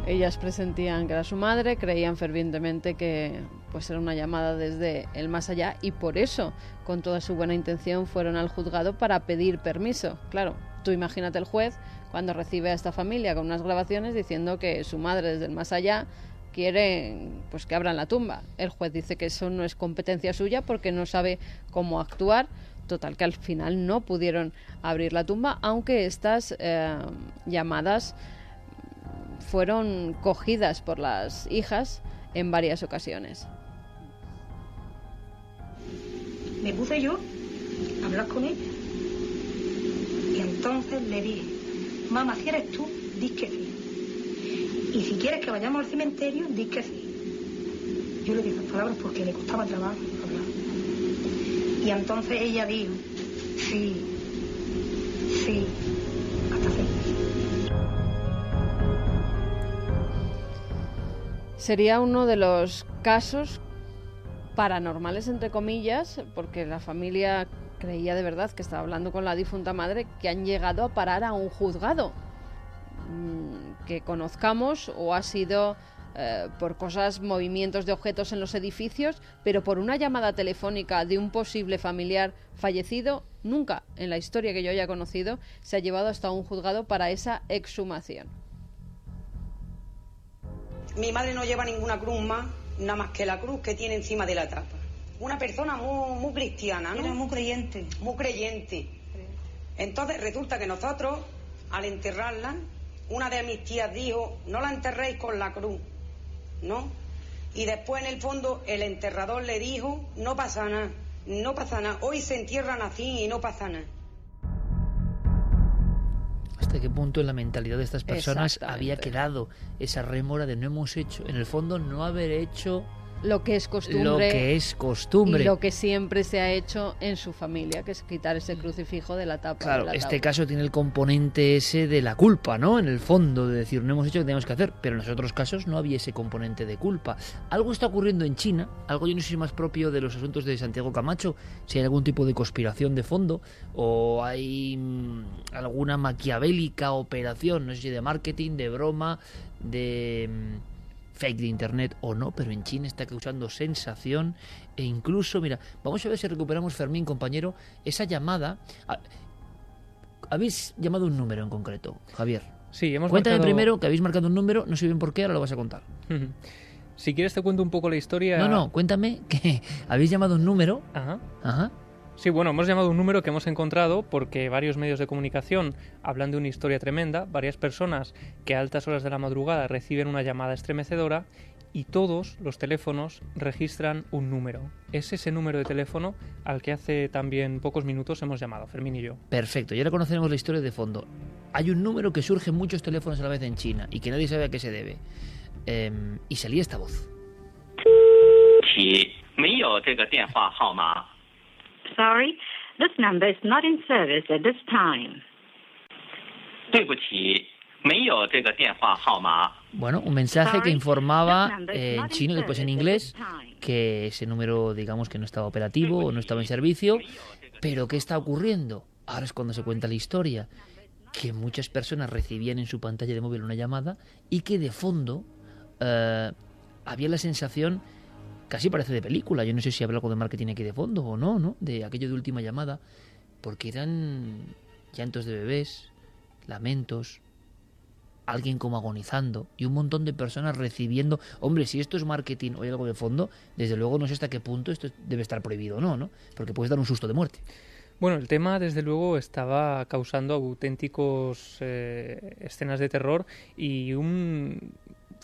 Ellas presentían que era su madre, creían fervientemente que pues era una llamada desde el más allá y por eso, con toda su buena intención, fueron al juzgado para pedir permiso. Claro, tú imagínate el juez cuando recibe a esta familia con unas grabaciones diciendo que su madre desde el más allá quiere pues que abran la tumba. El juez dice que eso no es competencia suya porque no sabe cómo actuar. Total, que al final no pudieron abrir la tumba, aunque estas eh, llamadas fueron cogidas por las hijas en varias ocasiones. Me puse yo a hablar con ella. Y entonces le dije, mamá, si eres tú, di que sí. Y si quieres que vayamos al cementerio, di que sí. Yo le dije esas palabras porque le costaba trabajo hablar. Y entonces ella dijo, sí, sí, hasta Sería uno de los casos paranormales, entre comillas, porque la familia creía de verdad que estaba hablando con la difunta madre, que han llegado a parar a un juzgado mm, que conozcamos o ha sido eh, por cosas, movimientos de objetos en los edificios, pero por una llamada telefónica de un posible familiar fallecido, nunca en la historia que yo haya conocido se ha llevado hasta un juzgado para esa exhumación. Mi madre no lleva ninguna cruz nada más que la cruz que tiene encima de la tapa. Una persona muy, muy cristiana, ¿no? muy creyente. Muy creyente. Entonces resulta que nosotros, al enterrarla, una de mis tías dijo, no la enterréis con la cruz, ¿no? Y después en el fondo el enterrador le dijo, no pasa nada, no pasa nada, hoy se entierran así y no pasa nada. Hasta qué punto en la mentalidad de estas personas había quedado esa rémora de no hemos hecho, en el fondo no haber hecho lo que es costumbre. Lo que es costumbre. Y lo que siempre se ha hecho en su familia, que es quitar ese crucifijo de la tapa. Claro, este caso tiene el componente ese de la culpa, ¿no? En el fondo, de decir, no hemos hecho lo que teníamos que hacer, pero en los otros casos no había ese componente de culpa. Algo está ocurriendo en China, algo yo no sé si más propio de los asuntos de Santiago Camacho, si hay algún tipo de conspiración de fondo o hay mm, alguna maquiavélica operación, no sé si de marketing, de broma, de mm, fake de internet o no, pero en China está causando sensación e incluso, mira, vamos a ver si recuperamos, Fermín, compañero, esa llamada. Habéis llamado un número en concreto, Javier. Sí, hemos Cuéntame primero que habéis marcado un número, no sé bien por qué, ahora lo vas a contar. Si quieres te cuento un poco la historia. No, no, cuéntame que habéis llamado un número. Ajá. Ajá. Sí, bueno, hemos llamado un número que hemos encontrado porque varios medios de comunicación hablan de una historia tremenda, varias personas que a altas horas de la madrugada reciben una llamada estremecedora y todos los teléfonos registran un número. Es ese número de teléfono al que hace también pocos minutos hemos llamado, Fermín y yo. Perfecto, y ahora conocemos la historia de fondo. Hay un número que surge en muchos teléfonos a la vez en China y que nadie sabe a qué se debe. Em, y salía esta voz. Sorry, this number is not in service at this time. Bueno, un mensaje que informaba eh, en chino, después en inglés, que ese número, digamos, que no estaba operativo o no estaba en servicio. Pero, ¿qué está ocurriendo? Ahora es cuando se cuenta la historia. Que muchas personas recibían en su pantalla de móvil una llamada y que de fondo eh, había la sensación casi parece de película. Yo no sé si habla algo de marketing aquí de fondo o no, ¿no? De aquello de última llamada, porque eran llantos de bebés, lamentos, alguien como agonizando y un montón de personas recibiendo. Hombre, si esto es marketing o hay algo de fondo, desde luego no sé hasta qué punto esto debe estar prohibido o no, ¿no? Porque puedes dar un susto de muerte. Bueno, el tema desde luego estaba causando auténticos eh, escenas de terror y un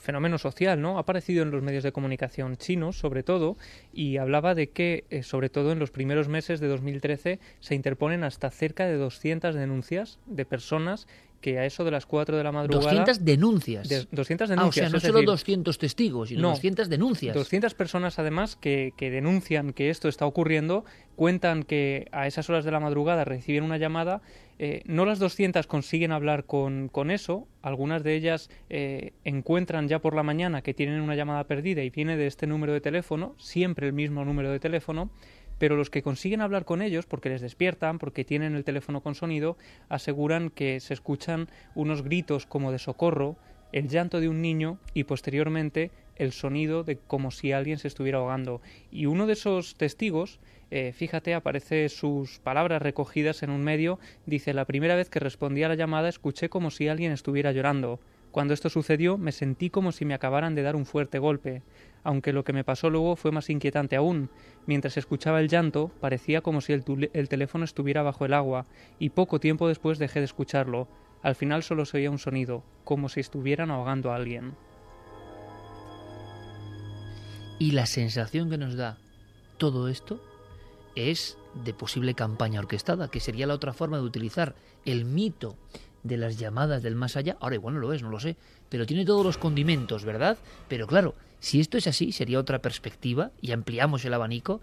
fenómeno social, ¿no? Ha aparecido en los medios de comunicación chinos, sobre todo, y hablaba de que, eh, sobre todo en los primeros meses de 2013, se interponen hasta cerca de 200 denuncias de personas que a eso de las 4 de la madrugada... 200 denuncias. 200 denuncias. Ah, o sea, no solo 200 testigos, sino 200 denuncias. 200 personas además que, que denuncian que esto está ocurriendo, cuentan que a esas horas de la madrugada reciben una llamada eh, no las 200 consiguen hablar con, con eso, algunas de ellas eh, encuentran ya por la mañana que tienen una llamada perdida y viene de este número de teléfono, siempre el mismo número de teléfono, pero los que consiguen hablar con ellos, porque les despiertan, porque tienen el teléfono con sonido, aseguran que se escuchan unos gritos como de socorro, el llanto de un niño y posteriormente el sonido de como si alguien se estuviera ahogando. Y uno de esos testigos eh, fíjate, aparece sus palabras recogidas en un medio, dice, la primera vez que respondí a la llamada escuché como si alguien estuviera llorando. Cuando esto sucedió me sentí como si me acabaran de dar un fuerte golpe, aunque lo que me pasó luego fue más inquietante aún. Mientras escuchaba el llanto, parecía como si el, el teléfono estuviera bajo el agua, y poco tiempo después dejé de escucharlo. Al final solo se oía un sonido, como si estuvieran ahogando a alguien. Y la sensación que nos da todo esto es de posible campaña orquestada, que sería la otra forma de utilizar el mito de las llamadas del más allá. Ahora igual no lo es, no lo sé, pero tiene todos los condimentos, ¿verdad? Pero claro, si esto es así, sería otra perspectiva y ampliamos el abanico.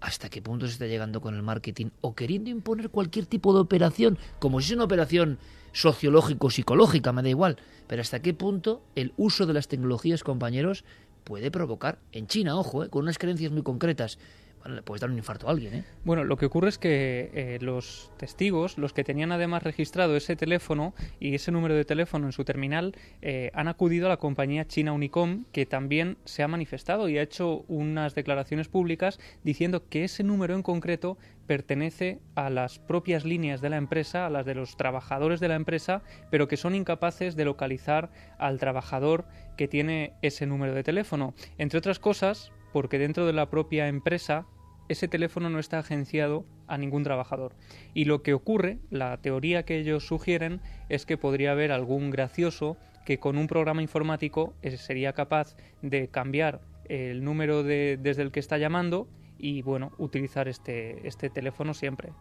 ¿Hasta qué punto se está llegando con el marketing o queriendo imponer cualquier tipo de operación, como si es una operación sociológico-psicológica, me da igual, pero hasta qué punto el uso de las tecnologías, compañeros, puede provocar, en China, ojo, eh, con unas creencias muy concretas, le puedes dar un infarto a alguien, ¿eh? Bueno, lo que ocurre es que eh, los testigos, los que tenían además registrado ese teléfono y ese número de teléfono en su terminal, eh, han acudido a la compañía china Unicom, que también se ha manifestado y ha hecho unas declaraciones públicas diciendo que ese número en concreto pertenece a las propias líneas de la empresa, a las de los trabajadores de la empresa, pero que son incapaces de localizar al trabajador que tiene ese número de teléfono. Entre otras cosas, porque dentro de la propia empresa ese teléfono no está agenciado a ningún trabajador. Y lo que ocurre, la teoría que ellos sugieren, es que podría haber algún gracioso que con un programa informático eh, sería capaz de cambiar el número de, desde el que está llamando y bueno, utilizar este, este teléfono siempre.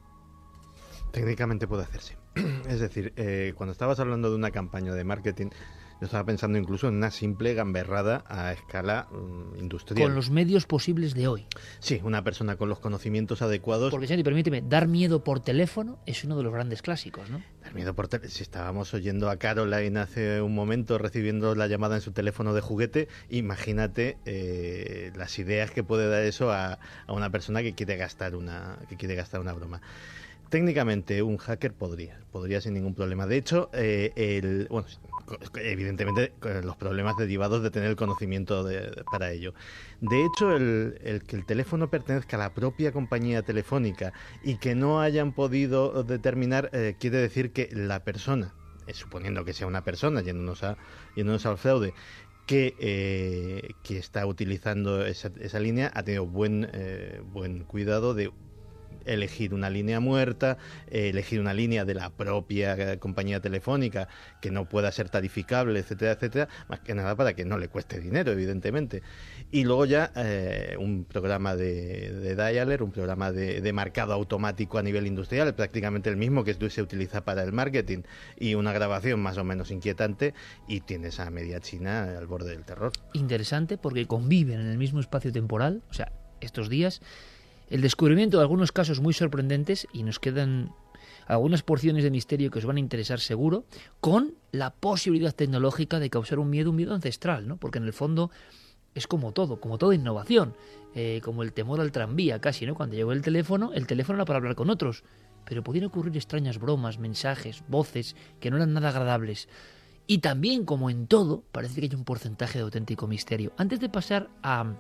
Técnicamente puede hacerse. *clears throat* Es decir, eh, cuando estabas hablando de una campaña de marketing, yo estaba pensando incluso en una simple gamberrada a escala mm, industrial. Con los medios posibles de hoy. Sí, una persona con los conocimientos adecuados. Porque, Santi, permíteme, dar miedo por teléfono es uno de los grandes clásicos, ¿no? Dar miedo por teléfono. Si estábamos oyendo a Caroline hace un momento recibiendo la llamada en su teléfono de juguete, imagínate eh, las ideas que puede dar eso a, a una persona que quiere gastar una, que quiere gastar una broma. Técnicamente, un hacker podría, podría sin ningún problema. De hecho, eh, bueno, evidentemente los problemas derivados de tener el conocimiento para ello. De hecho, el, que el teléfono pertenezca a la propia compañía telefónica y que no hayan podido determinar eh, quiere decir que la persona, eh, suponiendo que sea una persona, yéndonos, a, yéndonos al fraude, que, eh, que está utilizando esa, línea ha tenido buen, eh, buen cuidado de elegir una línea muerta, eh, elegir una línea de la propia eh, compañía telefónica que no pueda ser tarificable, etcétera, etcétera, más que nada para que no le cueste dinero, evidentemente. Y luego ya eh, un programa de, de dialer, un programa de, de marcado automático a nivel industrial, prácticamente el mismo que se utiliza para el marketing, y una grabación más o menos inquietante, y tienes a media China al borde del terror. Interesante porque conviven en el mismo espacio temporal, o sea, estos días, el descubrimiento de algunos casos muy sorprendentes y nos quedan algunas porciones de misterio que os van a interesar seguro, con la posibilidad tecnológica de causar un miedo, un miedo ancestral, ¿no? Porque en el fondo es como todo, como toda innovación, eh, como el temor al tranvía casi, ¿no? Cuando llegó el teléfono, el teléfono era para hablar con otros, pero podían ocurrir extrañas bromas, mensajes, voces que no eran nada agradables. Y también, como en todo, parece que hay un porcentaje de auténtico misterio. Antes de pasar a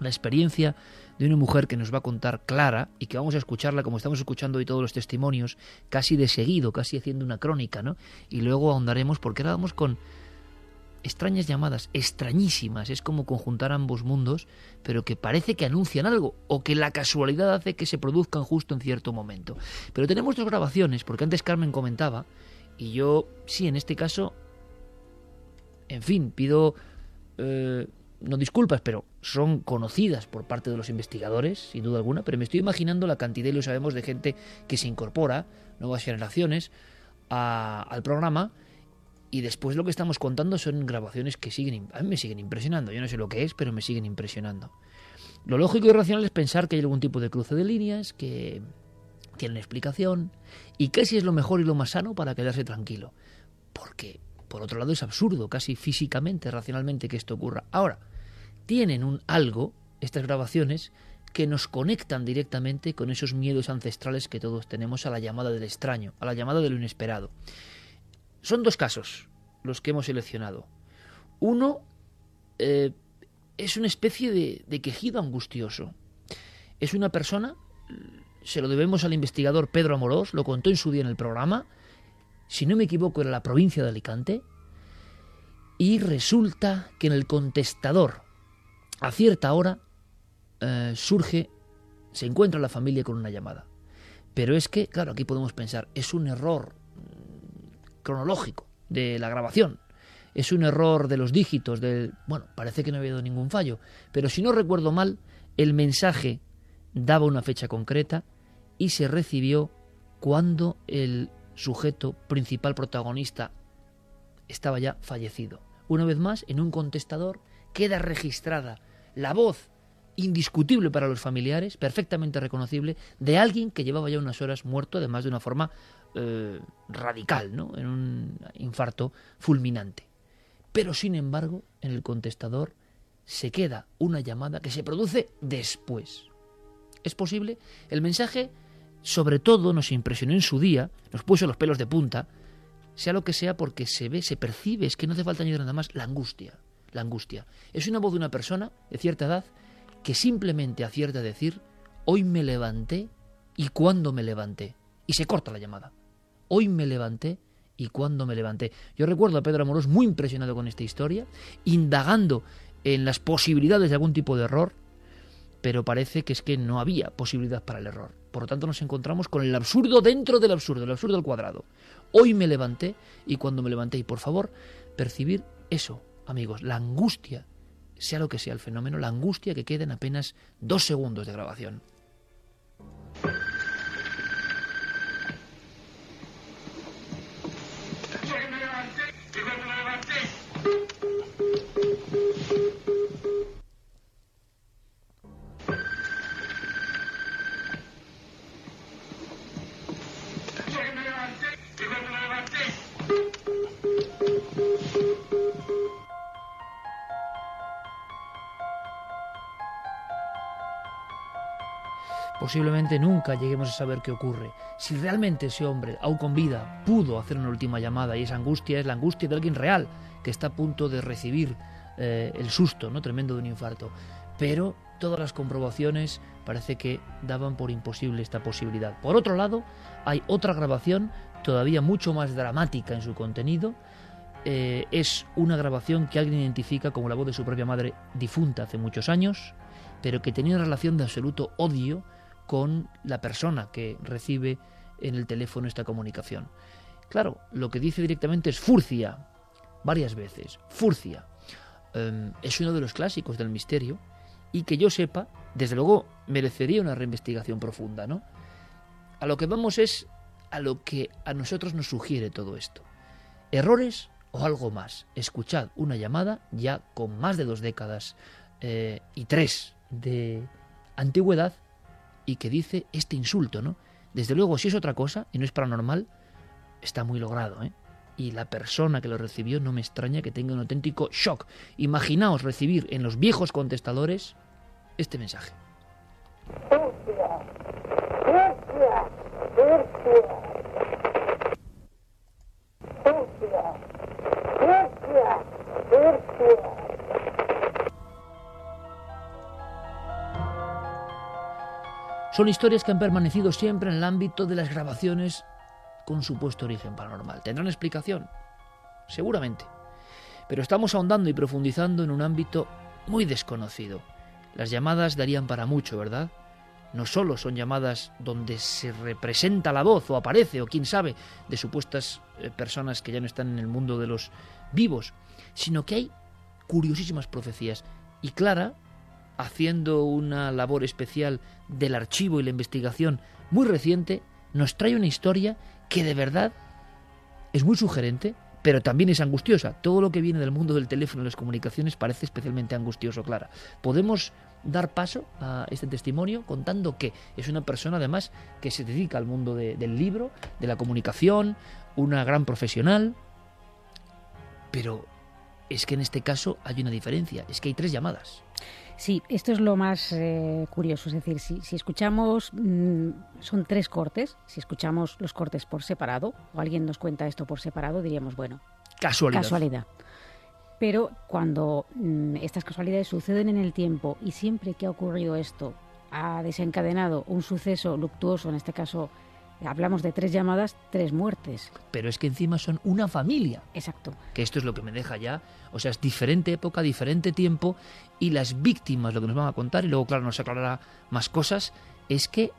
la experiencia de una mujer que nos va a contar Clara y que vamos a escucharla como estamos escuchando hoy todos los testimonios, casi de seguido, casi haciendo una crónica, ¿no? Y luego ahondaremos porque ahora vamos con extrañas llamadas, extrañísimas, es como conjuntar ambos mundos, pero que parece que anuncian algo o que la casualidad hace que se produzcan justo en cierto momento. Pero tenemos dos grabaciones, porque antes Carmen comentaba, y yo, sí, en este caso, en fin, pido... eh, no disculpas, pero son conocidas por parte de los investigadores, sin duda alguna, pero me estoy imaginando la cantidad, y lo sabemos, de gente que se incorpora, nuevas generaciones, a- al programa, y después lo que estamos contando son grabaciones que siguen, a mí me siguen impresionando, yo no sé lo que es, pero me siguen impresionando. Lo lógico y racional es pensar que hay algún tipo de cruce de líneas, que tienen explicación, y casi es lo mejor y lo más sano para quedarse tranquilo. Porque, por otro lado, es absurdo, casi físicamente, racionalmente, que esto ocurra. Ahora, tienen un algo, estas grabaciones, que nos conectan directamente con esos miedos ancestrales que todos tenemos a la llamada del extraño, a la llamada de lo inesperado. Son dos casos los que hemos seleccionado. Uno eh, es una especie de, de quejido angustioso. Es una persona, se lo debemos al investigador Pedro Amorós, lo contó en su día en el programa, si no me equivoco era la provincia de Alicante, y resulta que en el contestador, a cierta hora, eh, surge, se encuentra la familia con una llamada. Pero es que, claro, aquí podemos pensar, es un error mm, cronológico de la grabación. Es un error de los dígitos, del... Bueno, parece que no ha habido ningún fallo, pero si no recuerdo mal, el mensaje daba una fecha concreta y se recibió cuando el sujeto principal protagonista estaba ya fallecido. Una vez más, en un contestador queda registrada la voz indiscutible para los familiares, perfectamente reconocible, de alguien que llevaba ya unas horas muerto, además de una forma eh, radical, ¿no? en un infarto fulminante. Pero sin embargo, en el contestador se queda una llamada que se produce después. ¿Es posible? El mensaje, sobre todo, nos impresionó en su día, nos puso los pelos de punta, sea lo que sea, porque se ve, se percibe, es que no hace falta añadir nada más, la angustia. La angustia. Es una voz de una persona de cierta edad que simplemente acierta a decir, hoy me levanté y cuándo me levanté. Y se corta la llamada. Hoy me levanté y cuándo me levanté. Yo recuerdo a Pedro Amorós muy impresionado con esta historia, indagando en las posibilidades de algún tipo de error, pero parece que es que no había posibilidad para el error. Por lo tanto, nos encontramos con el absurdo dentro del absurdo, el absurdo al cuadrado. Hoy me levanté y cuando me levanté, y por favor, percibir eso, amigos, la angustia, sea lo que sea el fenómeno, la angustia que queda en apenas dos segundos de grabación. Posiblemente nunca lleguemos a saber qué ocurre. Si realmente ese hombre, aún con vida, pudo hacer una última llamada y esa angustia es la angustia de alguien real que está a punto de recibir eh, el susto ¿no? tremendo de un infarto. Pero todas las comprobaciones parece que daban por imposible esta posibilidad. Por otro lado, hay otra grabación todavía mucho más dramática en su contenido. Eh, es una grabación que alguien identifica como la voz de su propia madre difunta hace muchos años, pero que tenía una relación de absoluto odio con la persona que recibe en el teléfono esta comunicación. Claro, lo que dice directamente es furcia, varias veces, furcia. Em, es uno de los clásicos del misterio y que yo sepa, desde luego merecería una reinvestigación profunda, ¿no? A lo que vamos es a lo que a nosotros nos sugiere todo esto. Errores o algo más. Escuchad una llamada ya con más de dos décadas eh, y tres de antigüedad y que dice este insulto, ¿no? Desde luego, si es otra cosa y no es paranormal, está muy logrado, ¿eh? Y la persona que lo recibió no me extraña que tenga un auténtico shock. Imaginaos recibir en los viejos contestadores este mensaje. Son historias que han permanecido siempre en el ámbito de las grabaciones con supuesto origen paranormal. ¿Tendrán explicación? Seguramente. Pero estamos ahondando y profundizando en un ámbito muy desconocido. Las llamadas darían para mucho, ¿verdad? No solo son llamadas donde se representa la voz o aparece o quién sabe de supuestas eh, personas que ya no están en el mundo de los vivos, sino que hay curiosísimas profecías. Y Clara haciendo una labor especial del archivo y la investigación muy reciente, nos trae una historia que de verdad es muy sugerente, pero también es angustiosa. Todo lo que viene del mundo del teléfono y las comunicaciones parece especialmente angustioso, Clara. Podemos dar paso a este testimonio contando que es una persona además que se dedica al mundo del libro, de la comunicación, una gran profesional, pero es que en este caso hay una diferencia, es que hay tres llamadas. Sí, esto es lo más eh, curioso. Es decir, si, escuchamos, mm, son tres cortes. Si escuchamos los cortes por separado, o alguien nos cuenta esto por separado, diríamos, bueno, casualidad. Casualidad. Pero cuando mm, estas casualidades suceden en el tiempo y siempre que ha ocurrido esto ha desencadenado un suceso luctuoso, en este caso hablamos de tres llamadas, tres muertes. Pero es que encima son una familia. Exacto. Que esto es lo que me deja ya. O sea, es diferente época, diferente tiempo. Y las víctimas, lo que nos van a contar, y luego, claro, nos aclarará más cosas, es que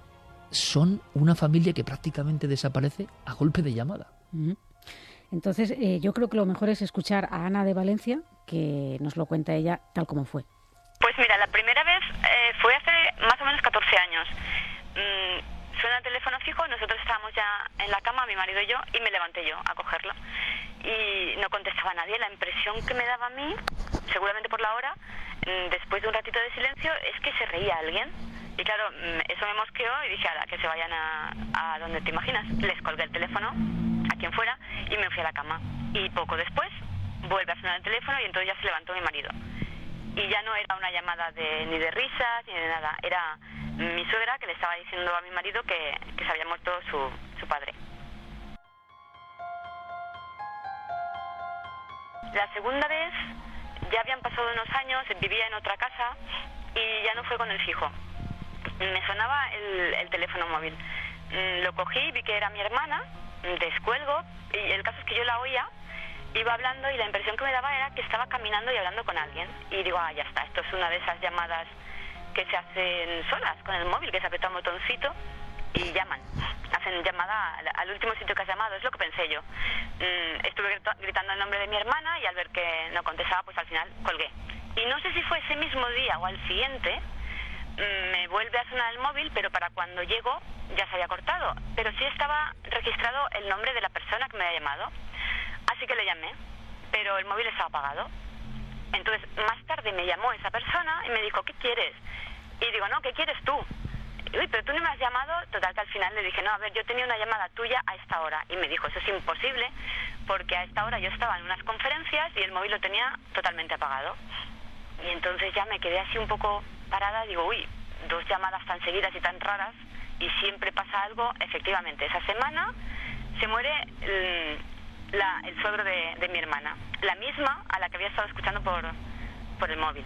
son una familia que prácticamente desaparece a golpe de llamada. Entonces, eh, yo creo que lo mejor es escuchar a Ana de Valencia, que nos lo cuenta ella tal como fue. Pues mira, la primera vez eh, fue hace más o menos 14 años. Mm, suena el teléfono fijo, nosotros estábamos ya en la cama, mi marido y yo, y me levanté yo a cogerlo. Y no contestaba nadie. La impresión que me daba a mí, seguramente por la hora, mm, después de un ratito de silencio, es que se reía alguien. Y claro, mm, eso me mosqueó y dije, a que se vayan a, a donde te imaginas. Les colgué el teléfono a quien fuera y me fui a la cama. Y poco después vuelve a sonar el teléfono y entonces ya se levantó mi marido. Y ya no era una llamada de, ni de risas ni de nada, era mi suegra que le estaba diciendo a mi marido que, se había muerto su, su padre. La segunda vez ya habían pasado unos años, vivía en otra casa y ya no fue con el fijo. Me sonaba el, el teléfono móvil. Mm, lo cogí, vi que era mi hermana, descuelgo y el caso es que yo la oía, iba hablando y la impresión que me daba era que estaba caminando y hablando con alguien. Y digo, ah, ya está, esto es una de esas llamadas que se hacen solas con el móvil, que se aprieta un botoncito y llaman. Hacen llamada al, último sitio que has llamado, es lo que pensé yo. Mm, estuve gritando el nombre de mi hermana y al ver que no contestaba, pues al final colgué. Y no sé si fue ese mismo día o al siguiente, mm, me vuelve a sonar el móvil, pero para cuando llego ya se había cortado. Pero sí estaba registrado el nombre de la persona que me había llamado. Así que le llamé, pero el móvil estaba apagado. Entonces, más tarde me llamó esa persona y me dijo, ¿qué quieres? Y digo, no, ¿qué quieres tú? Uy, pero tú no me has llamado. Total, que al final le dije, no, a ver, yo tenía una llamada tuya a esta hora. Y me dijo, eso es imposible, porque a esta hora yo estaba en unas conferencias y el móvil lo tenía totalmente apagado. Y entonces ya me quedé así un poco parada, digo, uy, dos llamadas tan seguidas y tan raras y siempre pasa algo, efectivamente, esa semana se muere la- el suegro de, de mi hermana, la misma a la que había estado escuchando por, por el móvil.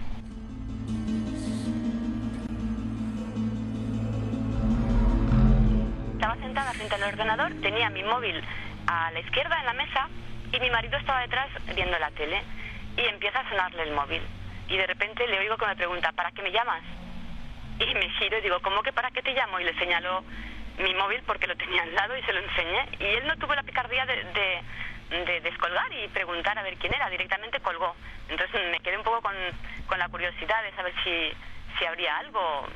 Estaba sentada frente al ordenador, tenía mi móvil a la izquierda en la mesa y mi marido estaba detrás viendo la tele y empieza a sonarle el móvil. Y de repente le oigo que me pregunta, ¿para qué me llamas? Y me giro y digo, ¿cómo que para qué te llamo? Y le señalo mi móvil porque lo tenía al lado y se lo enseñé. Y él no tuvo la picardía de, de, de descolgar y preguntar a ver quién era, directamente colgó. Entonces me quedé un poco con, con la curiosidad de saber si, si habría algo,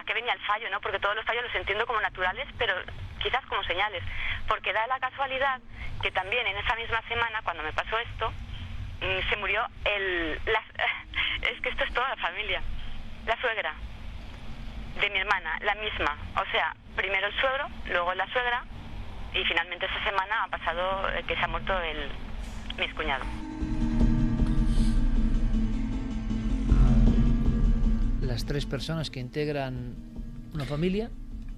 a qué venía el fallo, ¿no? Porque todos los fallos los entiendo como naturales, pero quizás como señales. Porque da la casualidad que también en esa misma semana, cuando me pasó esto, mm, se murió el... la- *laughs* es que esto es toda la familia. La suegra de mi hermana, la misma. O sea, primero el suegro, luego la suegra, y finalmente esa semana ha pasado eh, que se ha muerto el, mi cuñado. Las tres personas que integran una familia.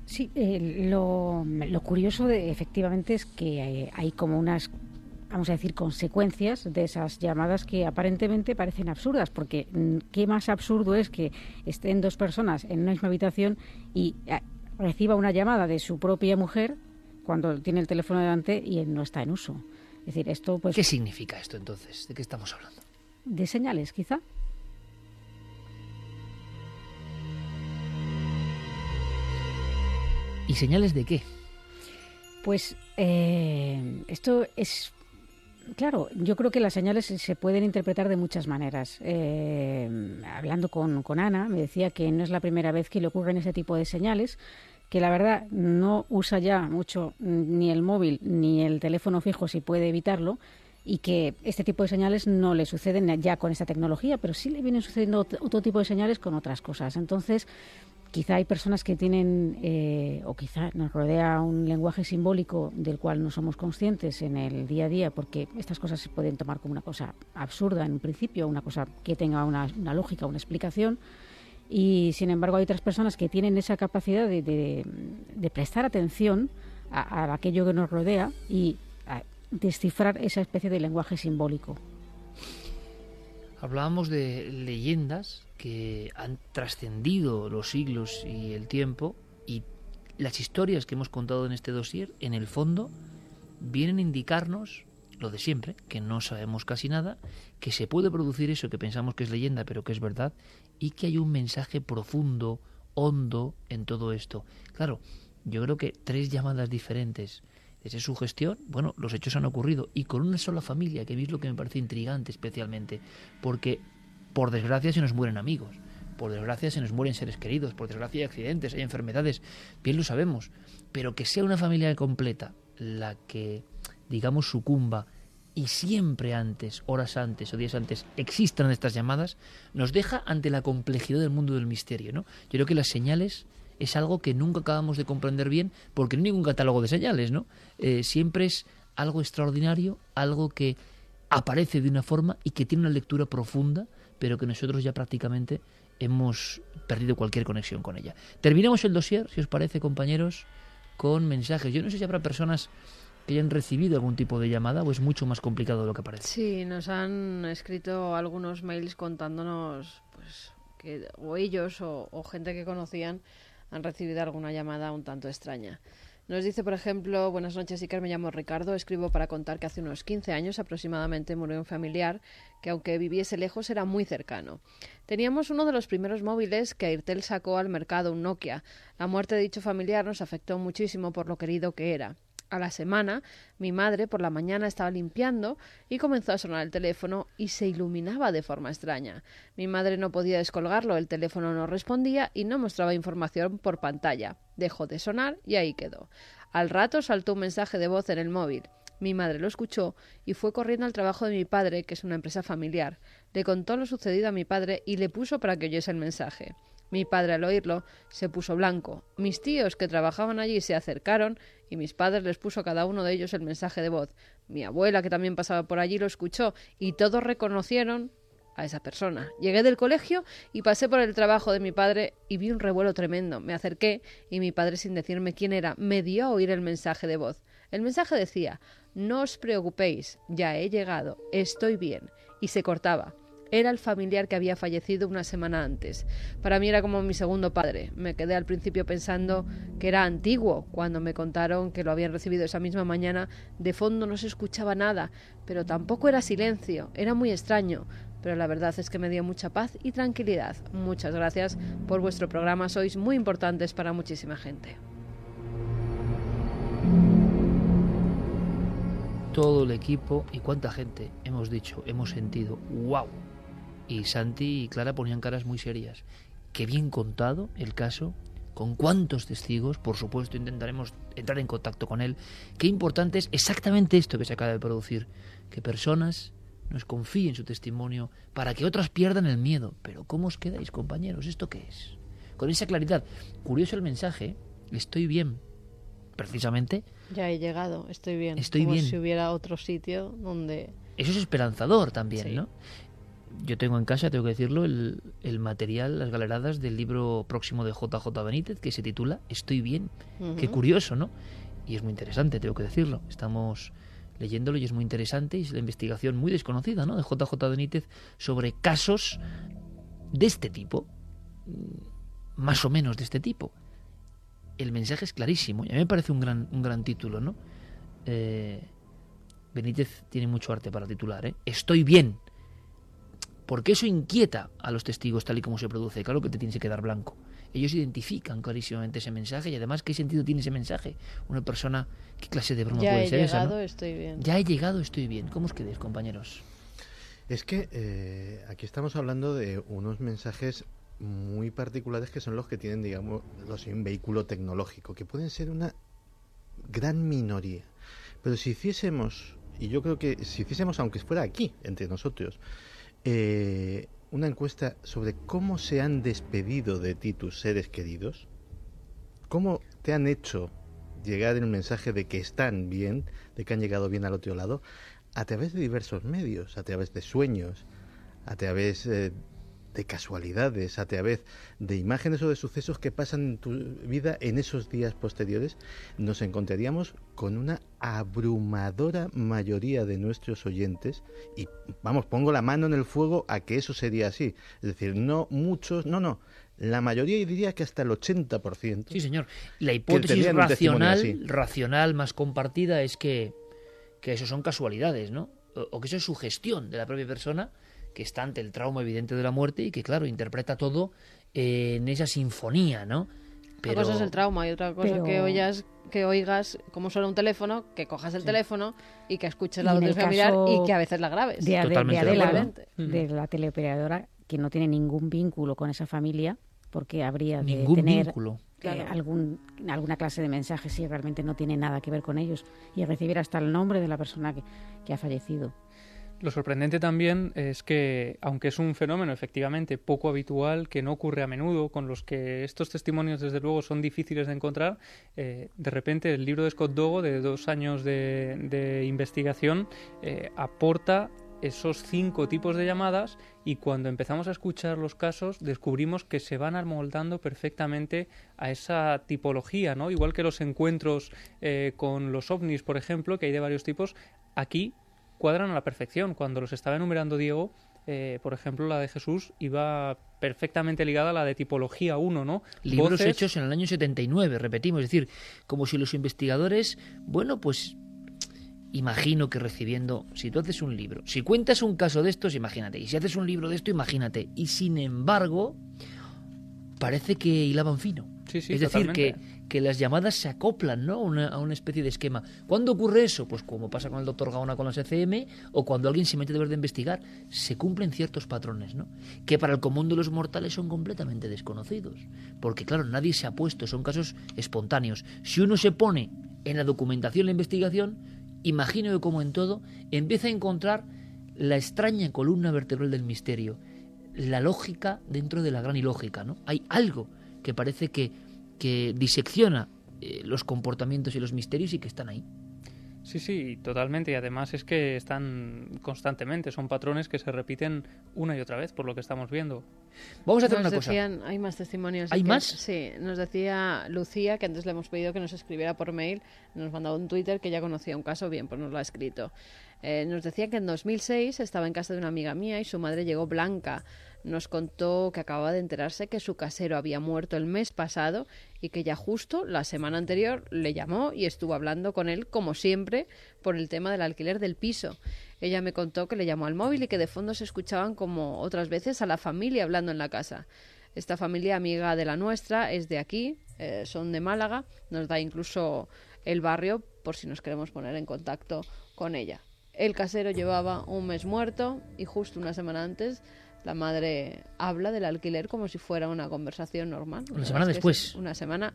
Sí, eh, lo, lo curioso de, efectivamente es que hay, hay como unas, vamos a decir, consecuencias de esas llamadas que aparentemente parecen absurdas, porque mm, qué más absurdo es que estén dos personas en una misma habitación y eh, reciba una llamada de su propia mujer cuando tiene el teléfono delante y no está en uso. Es decir, esto pues ¿Qué significa esto entonces? ¿De qué estamos hablando? de señales, quizá. ¿Y señales de qué? Pues eh, esto es Claro, yo creo que las señales se- se pueden interpretar de muchas maneras. Eh, hablando con, con Ana, me decía que no es la primera vez que le ocurren ese tipo de señales, que la verdad no usa ya mucho mm, ni el móvil ni el teléfono fijo si puede evitarlo y que este tipo de señales no le suceden ya con esta tecnología, pero sí le vienen sucediendo ot- otro tipo de señales con otras cosas. Entonces, quizá hay personas que tienen, eh, o quizá nos rodea un lenguaje simbólico del cual no somos conscientes en el día a día, porque estas cosas se pueden tomar como una cosa absurda en un principio, una cosa que tenga una, una lógica, una explicación. Y sin embargo hay otras personas que tienen esa capacidad de, prestar atención a, aquello que nos rodea y descifrar esa especie de lenguaje simbólico. Hablábamos de leyendas que han trascendido los siglos y el tiempo y las historias que hemos contado en este dossier, en el fondo, vienen a indicarnos lo de siempre, que no sabemos casi nada, que se puede producir eso que pensamos que es leyenda, pero que es verdad, y que hay un mensaje profundo, hondo en todo esto. Claro, yo creo que tres llamadas diferentes desde su gestión, bueno, los hechos han ocurrido y con una sola familia, que es lo que me parece intrigante especialmente, porque por desgracia se nos mueren amigos, por desgracia se nos mueren seres queridos, por desgracia hay accidentes, hay enfermedades, bien lo sabemos, pero que sea una familia completa la que, digamos, sucumba y siempre antes, horas antes o días antes, existan estas llamadas, nos deja ante la complejidad del mundo del misterio, ¿no? Yo creo que las señales es algo que nunca acabamos de comprender bien, porque no hay ningún catálogo de señales, ¿no? Eh, siempre es algo extraordinario, algo que aparece de una forma y que tiene una lectura profunda, pero que nosotros ya prácticamente hemos perdido cualquier conexión con ella. Terminamos el dossier, si os parece, compañeros, con mensajes. Yo no sé si habrá personas que hayan recibido algún tipo de llamada o es mucho más complicado de lo que parece. Sí, nos han escrito algunos mails contándonos pues que o ellos o, o gente que conocían han recibido alguna llamada un tanto extraña. Nos dice, por ejemplo, buenas noches, Iker, me llamo Ricardo, escribo para contar que hace unos 15 años aproximadamente murió un familiar que aunque viviese lejos era muy cercano. Teníamos uno de los primeros móviles que Airtel sacó al mercado, un Nokia. La muerte de dicho familiar nos afectó muchísimo por lo querido que era. A la semana, mi madre por la mañana estaba limpiando y comenzó a sonar el teléfono y se iluminaba de forma extraña. Mi madre no podía descolgarlo, el teléfono no respondía y no mostraba información por pantalla. Dejó de sonar y ahí quedó. Al rato saltó un mensaje de voz en el móvil. Mi madre lo escuchó y fue corriendo al trabajo de mi padre, que es una empresa familiar. Le contó lo sucedido a mi padre y le puso para que oyese el mensaje. Mi padre al oírlo se puso blanco. Mis tíos que trabajaban allí se acercaron y mis padres les puso a cada uno de ellos el mensaje de voz. Mi abuela que también pasaba por allí lo escuchó y todos reconocieron a esa persona. Llegué del colegio y pasé por el trabajo de mi padre y vi un revuelo tremendo. Me acerqué y mi padre, sin decirme quién era, me dio a oír el mensaje de voz. El mensaje decía No os preocupéis, ya he llegado, estoy bien. Y se cortaba. Era el familiar que había fallecido una semana antes. Para mí era como mi segundo padre. Me quedé al principio pensando que era antiguo. Cuando me contaron que lo habían recibido esa misma mañana, de fondo no se escuchaba nada, pero tampoco era silencio. Era muy extraño. Pero la verdad es que me dio mucha paz y tranquilidad. Muchas gracias por vuestro programa. Sois muy importantes para muchísima gente. Todo el equipo y cuánta gente hemos dicho, hemos sentido, wow, y Santi y Clara ponían caras muy serias. Qué bien contado el caso, con cuántos testigos, por supuesto intentaremos entrar en contacto con él. Qué importante es exactamente esto que se acaba de producir, que personas nos confíen su testimonio para que otras pierdan el miedo. Pero ¿cómo os quedáis, compañeros? ¿Esto qué es? Con esa claridad. Curioso el mensaje, estoy bien. Precisamente. Ya he llegado, estoy bien. Estoy como bien. si hubiera otro sitio donde... Eso es esperanzador también, Sí. ¿no? Yo tengo en casa, tengo que decirlo, el, el material, las galeradas del libro próximo de JJ Benítez que se titula Estoy bien. Qué Ujú. curioso, ¿no? Y es muy interesante, tengo que decirlo. Estamos leyéndolo y es muy interesante y es la investigación muy desconocida, ¿no? De JJ Benítez sobre casos de este tipo, mm, más o menos de este tipo. El mensaje es clarísimo y a mí me parece un gran, un gran título, ¿no? Eh, Benítez tiene mucho arte para titular, ¿eh? Estoy bien. Porque eso inquieta a los testigos tal y como se produce. Claro que te tienes que quedar blanco. Ellos identifican clarísimamente ese mensaje y además qué sentido tiene ese mensaje. Una persona, ¿qué clase de broma Ya puede he ser esa? llegado, ¿no? estoy bien. Ya he llegado, estoy bien. ¿Cómo os quedáis, compañeros? Es que eh, aquí estamos hablando de unos mensajes muy particulares que son los que tienen, digamos, los un vehículo tecnológico, que pueden ser una gran minoría. Pero si hiciésemos, y yo creo que si hiciésemos, aunque fuera aquí, entre nosotros, eh, una encuesta sobre cómo se han despedido de ti tus seres queridos, cómo te han hecho llegar el mensaje de que están bien, de que han llegado bien al otro lado, a través de diversos medios, a través de sueños, a través eh, de casualidades, a través de imágenes o de sucesos que pasan en tu vida en esos días posteriores, nos encontraríamos con una abrumadora mayoría de nuestros oyentes y vamos, pongo la mano en el fuego a que eso sería así. Es decir, no muchos, no, no, la mayoría y diría que hasta el 80%. Sí, señor. La hipótesis racional, racional más compartida es que, que eso son casualidades, ¿no? O, o que eso es sugestión de la propia persona que está ante el trauma evidente de la muerte y que, claro, interpreta todo eh, en esa sinfonía, ¿no? Una cosa es el trauma y otra cosa Pero- que oigas que oigas cómo suena un teléfono, que cojas el teléfono y que escuches la voz de familiar y que a veces la grabes. de, de de de la teleoperadora, que no tiene ningún vínculo con esa familia, porque habría de Ningún tener vínculo. eh, Claro. algún, alguna clase de mensaje si realmente no tiene nada que ver con ellos y recibir hasta el nombre de la persona que, que ha fallecido. Lo sorprendente también es que, aunque es un fenómeno efectivamente poco habitual, que no ocurre a menudo, con los que estos testimonios desde luego son difíciles de encontrar, eh, de repente el libro de Scott Dogo, de dos años de, investigación, eh, aporta esos cinco tipos de llamadas y cuando empezamos a escuchar los casos descubrimos que se van amoldando perfectamente a esa tipología, ¿no? Igual que los encuentros eh, con los ovnis, por ejemplo, que hay de varios tipos, aquí cuadran a la perfección. Cuando los estaba enumerando Diego, eh, por ejemplo, la de Jesús iba perfectamente ligada a la de tipología 1, ¿no? Libros Voces- hechos en el año 79, repetimos, es decir, como si los investigadores, bueno, pues imagino que recibiendo, si tú haces un libro, si cuentas un caso de estos, imagínate, y si haces un libro de esto, imagínate, y sin embargo, parece que hilaban fino. Sí, sí, es decir, totalmente. que las llamadas se acoplan ¿no? a, una, a una especie de esquema. ¿Cuándo ocurre eso? Pues como pasa con el doctor Gaona con las ECM o cuando alguien se mete de verdad a investigar, se cumplen ciertos patrones, ¿no? que para el común de los mortales son completamente desconocidos. Porque claro, nadie se ha puesto, son casos espontáneos. Si uno se pone en la documentación, la investigación, imagino que como en todo, empieza a encontrar la extraña columna vertebral del misterio, la lógica dentro de la gran ilógica, ¿no? Hay algo que parece que, que disecciona eh, los comportamientos y los misterios y que están ahí. Sí, sí, totalmente. Y además es que están constantemente, son patrones que se repiten una y otra vez, por lo que estamos viendo. Vamos a hacer Nos una cosa. Hay más testimonios. ¿Hay más? Sí, nos decía Lucía, que antes le hemos pedido que nos escribiera por mail, nos mandaba un Twitter que ya conocía un caso, bien, pues nos lo ha escrito. Eh, nos decía que en 2006 estaba en casa de una amiga mía y su madre llegó blanca. Nos contó que acababa de enterarse que su casero había muerto el mes pasado y que ya justo la semana anterior le llamó y estuvo hablando con él, como siempre, por el tema del alquiler del piso. Ella me contó que le llamó al móvil y que de fondo se escuchaban como otras veces a la familia hablando en la casa. Esta familia amiga de la nuestra es de aquí, eh, son de Málaga, nos da incluso el barrio por si nos queremos poner en contacto con ella. El casero llevaba un mes muerto y justo una semana antes la madre habla del alquiler como si fuera una conversación normal. Una semana después. Una semana,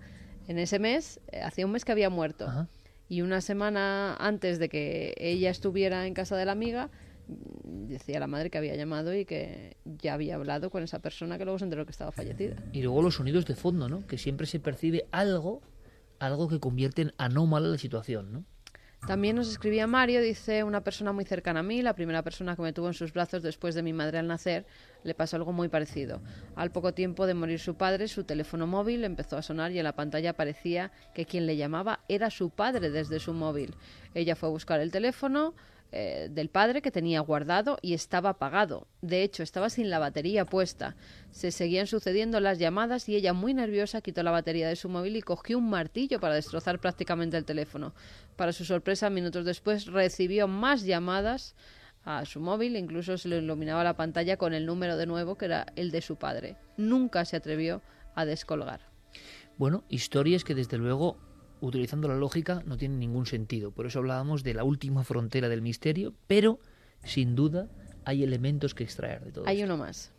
en ese mes, eh, hacía un mes que había muerto. Y una semana antes de que ella estuviera en casa de la amiga, mm, decía la madre que había llamado y que ya había hablado con esa persona que luego se enteró que estaba fallecida. Y luego los sonidos de fondo, ¿no? Que siempre se percibe algo, algo que convierte en anómala la situación, ¿no? También nos escribía Mario, dice una persona muy cercana a mí, la primera persona que me tuvo en sus brazos después de mi madre al nacer, le pasó algo muy parecido. Al poco tiempo de morir su padre, su teléfono móvil empezó a sonar y en la pantalla aparecía que quien le llamaba era su padre desde su móvil. Ella fue a buscar el teléfono eh, del padre que tenía guardado y estaba apagado. De hecho, estaba sin la batería puesta. Se seguían sucediendo las llamadas y ella, muy nerviosa, quitó la batería de su móvil y cogió un martillo para destrozar prácticamente el teléfono. Para su sorpresa, minutos después recibió más llamadas a su móvil, incluso se le iluminaba la pantalla con el número de nuevo que era el de su padre. Nunca se atrevió a descolgar. Bueno, historias que desde luego, utilizando la lógica, no tienen ningún sentido. Por eso hablábamos de la última frontera del misterio, pero sin duda hay elementos que extraer de todo. Hay esto. uno más.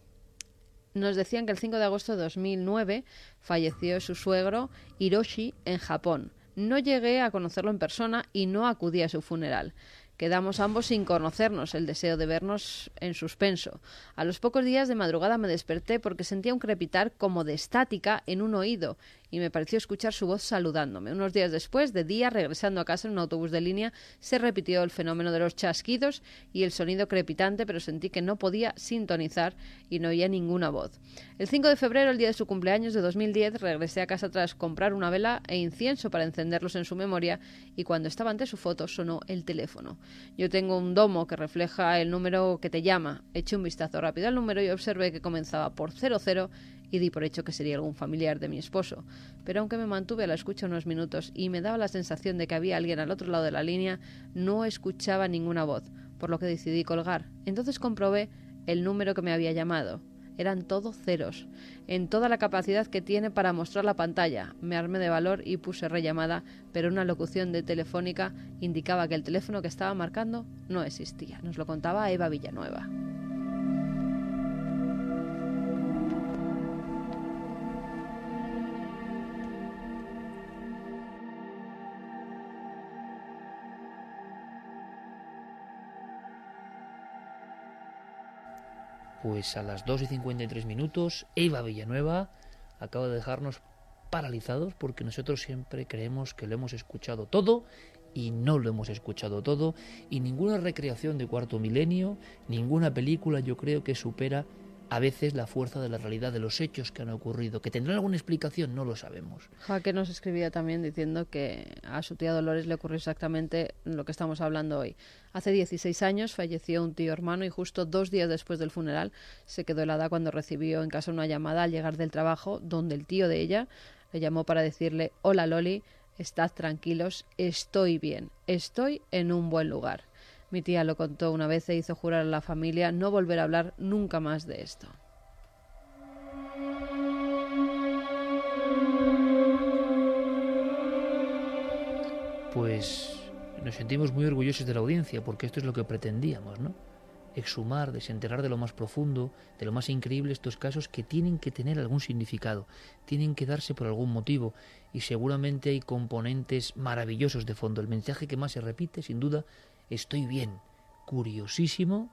Nos decían que el 5 de agosto de 2009 falleció su suegro Hiroshi en Japón. No llegué a conocerlo en persona y no acudí a su funeral. Quedamos ambos sin conocernos, el deseo de vernos en suspenso. A los pocos días de madrugada me desperté porque sentía un crepitar como de estática en un oído y me pareció escuchar su voz saludándome. Unos días después, de día, regresando a casa en un autobús de línea, se repitió el fenómeno de los chasquidos y el sonido crepitante, pero sentí que no podía sintonizar y no oía ninguna voz. El 5 de febrero, el día de su cumpleaños de 2010, regresé a casa tras comprar una vela e incienso para encenderlos en su memoria y cuando estaba ante su foto sonó el teléfono. Yo tengo un domo que refleja el número que te llama. Eché un vistazo rápido al número y observé que comenzaba por 00 y di por hecho que sería algún familiar de mi esposo. Pero aunque me mantuve a la escucha unos minutos y me daba la sensación de que había alguien al otro lado de la línea, no escuchaba ninguna voz, por lo que decidí colgar. Entonces comprobé el número que me había llamado. Eran todos ceros, en toda la capacidad que tiene para mostrar la pantalla. Me armé de valor y puse rellamada, pero una locución de telefónica indicaba que el teléfono que estaba marcando no existía. Nos lo contaba Eva Villanueva. Pues a las 2 y 53 minutos, Eva Villanueva acaba de dejarnos paralizados porque nosotros siempre creemos que lo hemos escuchado todo y no lo hemos escuchado todo. Y ninguna recreación de cuarto milenio, ninguna película yo creo que supera a veces la fuerza de la realidad de los hechos que han ocurrido. Que tendrán alguna explicación, no lo sabemos. Jaque nos escribía también diciendo que a su tía Dolores le ocurrió exactamente lo que estamos hablando hoy. Hace 16 años falleció un tío hermano y justo dos días después del funeral se quedó helada cuando recibió en casa una llamada al llegar del trabajo donde el tío de ella le llamó para decirle, hola Loli, estad tranquilos, estoy bien, estoy en un buen lugar. Mi tía lo contó una vez e hizo jurar a la familia no volver a hablar nunca más de esto. Pues nos sentimos muy orgullosos de la audiencia porque esto es lo que pretendíamos, ¿no? Exhumar, desenterrar de lo más profundo, de lo más increíble estos casos que tienen que tener algún significado, tienen que darse por algún motivo y seguramente hay componentes maravillosos de fondo. El mensaje que más se repite, sin duda, estoy bien, curiosísimo.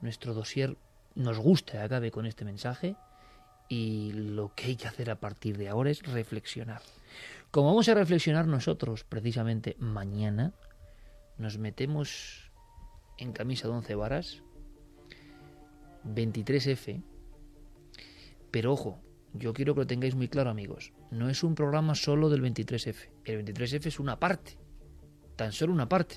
Nuestro dossier nos gusta acabe con este mensaje y lo que hay que hacer a partir de ahora es reflexionar. Como vamos a reflexionar nosotros precisamente mañana, nos metemos en camisa de once varas, 23F, pero ojo, yo quiero que lo tengáis muy claro amigos, no es un programa solo del 23F, el 23F es una parte, tan solo una parte,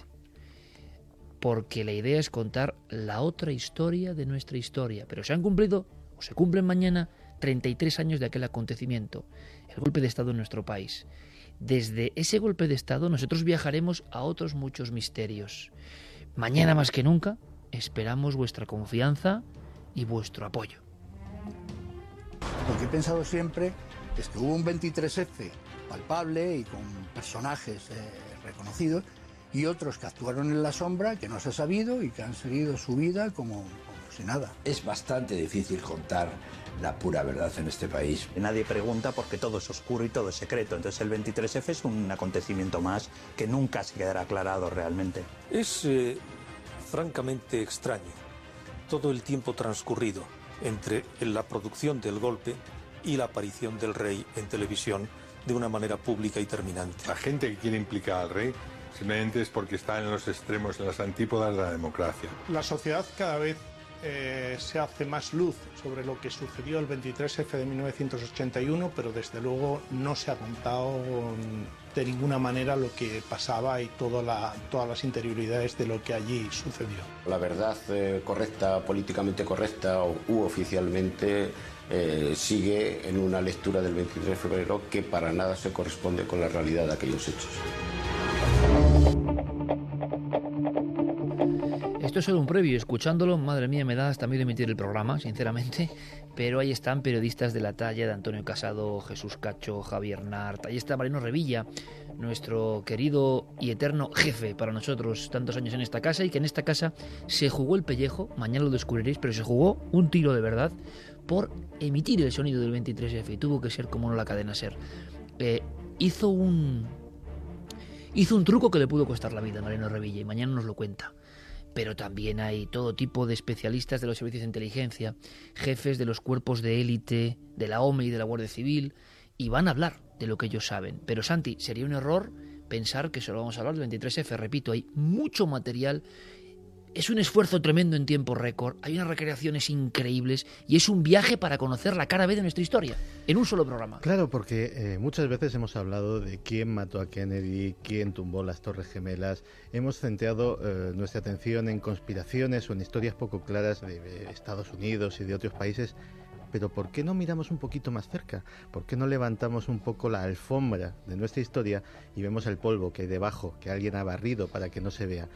porque la idea es contar la otra historia de nuestra historia, pero se han cumplido o se cumplen mañana 33 años de aquel acontecimiento, el golpe de Estado en nuestro país. Desde ese golpe de Estado nosotros viajaremos a otros muchos misterios. Mañana más que nunca esperamos vuestra confianza y vuestro apoyo. Lo que he pensado siempre es que hubo un 23F palpable y con personajes eh, reconocidos y otros que actuaron en la sombra, que no se ha sabido y que han seguido su vida como, como si nada. Es bastante difícil contar la pura verdad en este país. Nadie pregunta porque todo es oscuro y todo es secreto. Entonces el 23F es un acontecimiento más que nunca se quedará aclarado realmente. Es eh, francamente extraño todo el tiempo transcurrido entre la producción del golpe y la aparición del rey en televisión de una manera pública y terminante. La gente que quiere implicar al rey simplemente es porque está en los extremos, en las antípodas de la democracia. La sociedad cada vez eh, se hace más luz sobre lo que sucedió el 23F de 1981, pero desde luego no se ha contado de ninguna manera lo que pasaba y toda la, todas las interioridades de lo que allí sucedió. La verdad eh, correcta, políticamente correcta u oficialmente eh, sigue en una lectura del 23 de febrero que para nada se corresponde con la realidad de aquellos hechos. Esto es solo un previo, escuchándolo, madre mía, me da hasta miedo emitir el programa, sinceramente, pero ahí están periodistas de la talla de Antonio Casado, Jesús Cacho, Javier Nart, ahí está Marino Revilla, nuestro querido y eterno jefe para nosotros, tantos años en esta casa y que en esta casa se jugó el pellejo, mañana lo descubriréis, pero se jugó un tiro de verdad por emitir el sonido del 23F y tuvo que ser como no la cadena ser. Eh, hizo un hizo un truco que le pudo costar la vida a Marino Revilla y mañana nos lo cuenta pero también hay todo tipo de especialistas de los servicios de inteligencia, jefes de los cuerpos de élite, de la OME y de la Guardia Civil, y van a hablar de lo que ellos saben. Pero Santi, sería un error pensar que solo vamos a hablar del 23F. Repito, hay mucho material es un esfuerzo tremendo en tiempo récord, hay unas recreaciones increíbles y es un viaje para conocer la cara B de nuestra historia, en un solo programa. Claro, porque eh, muchas veces hemos hablado de quién mató a Kennedy, quién tumbó las Torres Gemelas, hemos centrado eh, nuestra atención en conspiraciones o en historias poco claras de Estados Unidos y de otros países pero ¿por qué no miramos un poquito más cerca? ¿Por qué no levantamos un poco la alfombra de nuestra historia y vemos el polvo que hay debajo, que alguien ha barrido para que no se vea?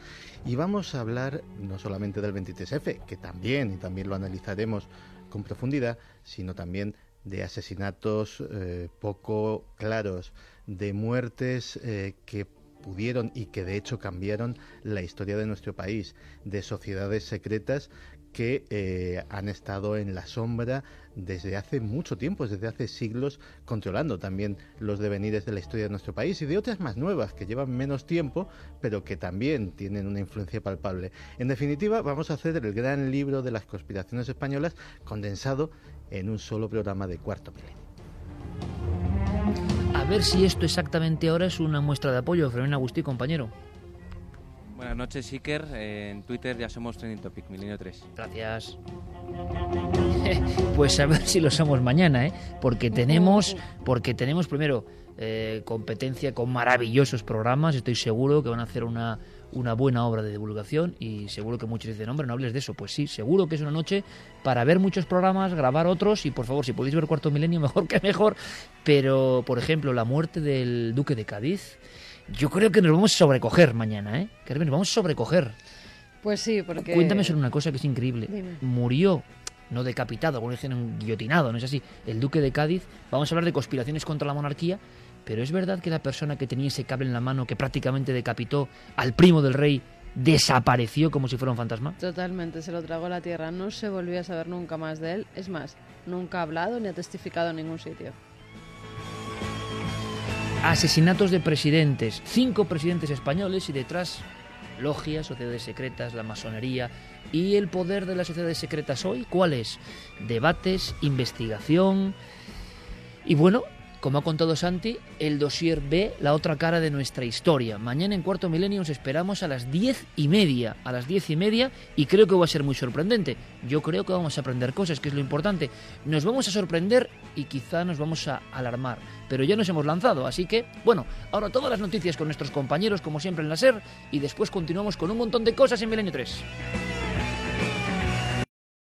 Y vamos a hablar no solamente del 23F, que también, y también lo analizaremos con profundidad, sino también de asesinatos eh, poco claros, de muertes eh, que pudieron y que de hecho cambiaron la historia de nuestro país, de sociedades secretas que eh, han estado en la sombra desde hace mucho tiempo, desde hace siglos, controlando también los devenires de la historia de nuestro país y de otras más nuevas que llevan menos tiempo, pero que también tienen una influencia palpable. En definitiva, vamos a hacer el gran libro de las conspiraciones españolas condensado en un solo programa de cuarto milenio. A ver si esto exactamente ahora es una muestra de apoyo, Fermín Agustí, compañero. Buenas noches, Iker. En Twitter ya somos Trending Topic, Milenio 3. Gracias. *laughs* pues a ver si lo somos mañana, ¿eh? Porque tenemos, porque tenemos primero eh, competencia con maravillosos programas. Estoy seguro que van a hacer una, una buena obra de divulgación y seguro que muchos dicen, hombre, no hables de eso. Pues sí, seguro que es una noche para ver muchos programas, grabar otros y por favor, si podéis ver Cuarto Milenio, *laughs* mejor que mejor. Pero, por ejemplo, la muerte del Duque de Cádiz yo creo que nos vamos a sobrecoger mañana, ¿eh? Carmen, nos vamos a sobrecoger. Pues sí, porque... Cuéntame sobre una cosa que es increíble. Murió, no decapitado, algunos dicen guillotinado, no es así, el duque de Cádiz. Vamos a hablar de conspiraciones contra la monarquía, pero es verdad que la persona que tenía ese cable en la mano que prácticamente decapitó al primo del rey desapareció como si fuera un fantasma. Totalmente, se lo tragó a la tierra. No se volvió a saber nunca más de él. Es más, nunca ha hablado ni ha testificado en ningún sitio. Asesinatos de presidentes, cinco presidentes españoles y detrás logias, sociedades secretas, la masonería. Y el poder de las sociedades secretas hoy, ¿cuál es? Debates, investigación. Y bueno, como ha contado Santi, el dossier B, la otra cara de nuestra historia. Mañana en Cuarto Milenio os esperamos a las diez y media, a las diez y media, y creo que va a ser muy sorprendente. Yo creo que vamos a aprender cosas, que es lo importante. Nos vamos a sorprender y quizá nos vamos a alarmar, pero ya nos hemos lanzado, así que, bueno, ahora todas las noticias con nuestros compañeros, como siempre en la SER, y después continuamos con un montón de cosas en Milenio 3.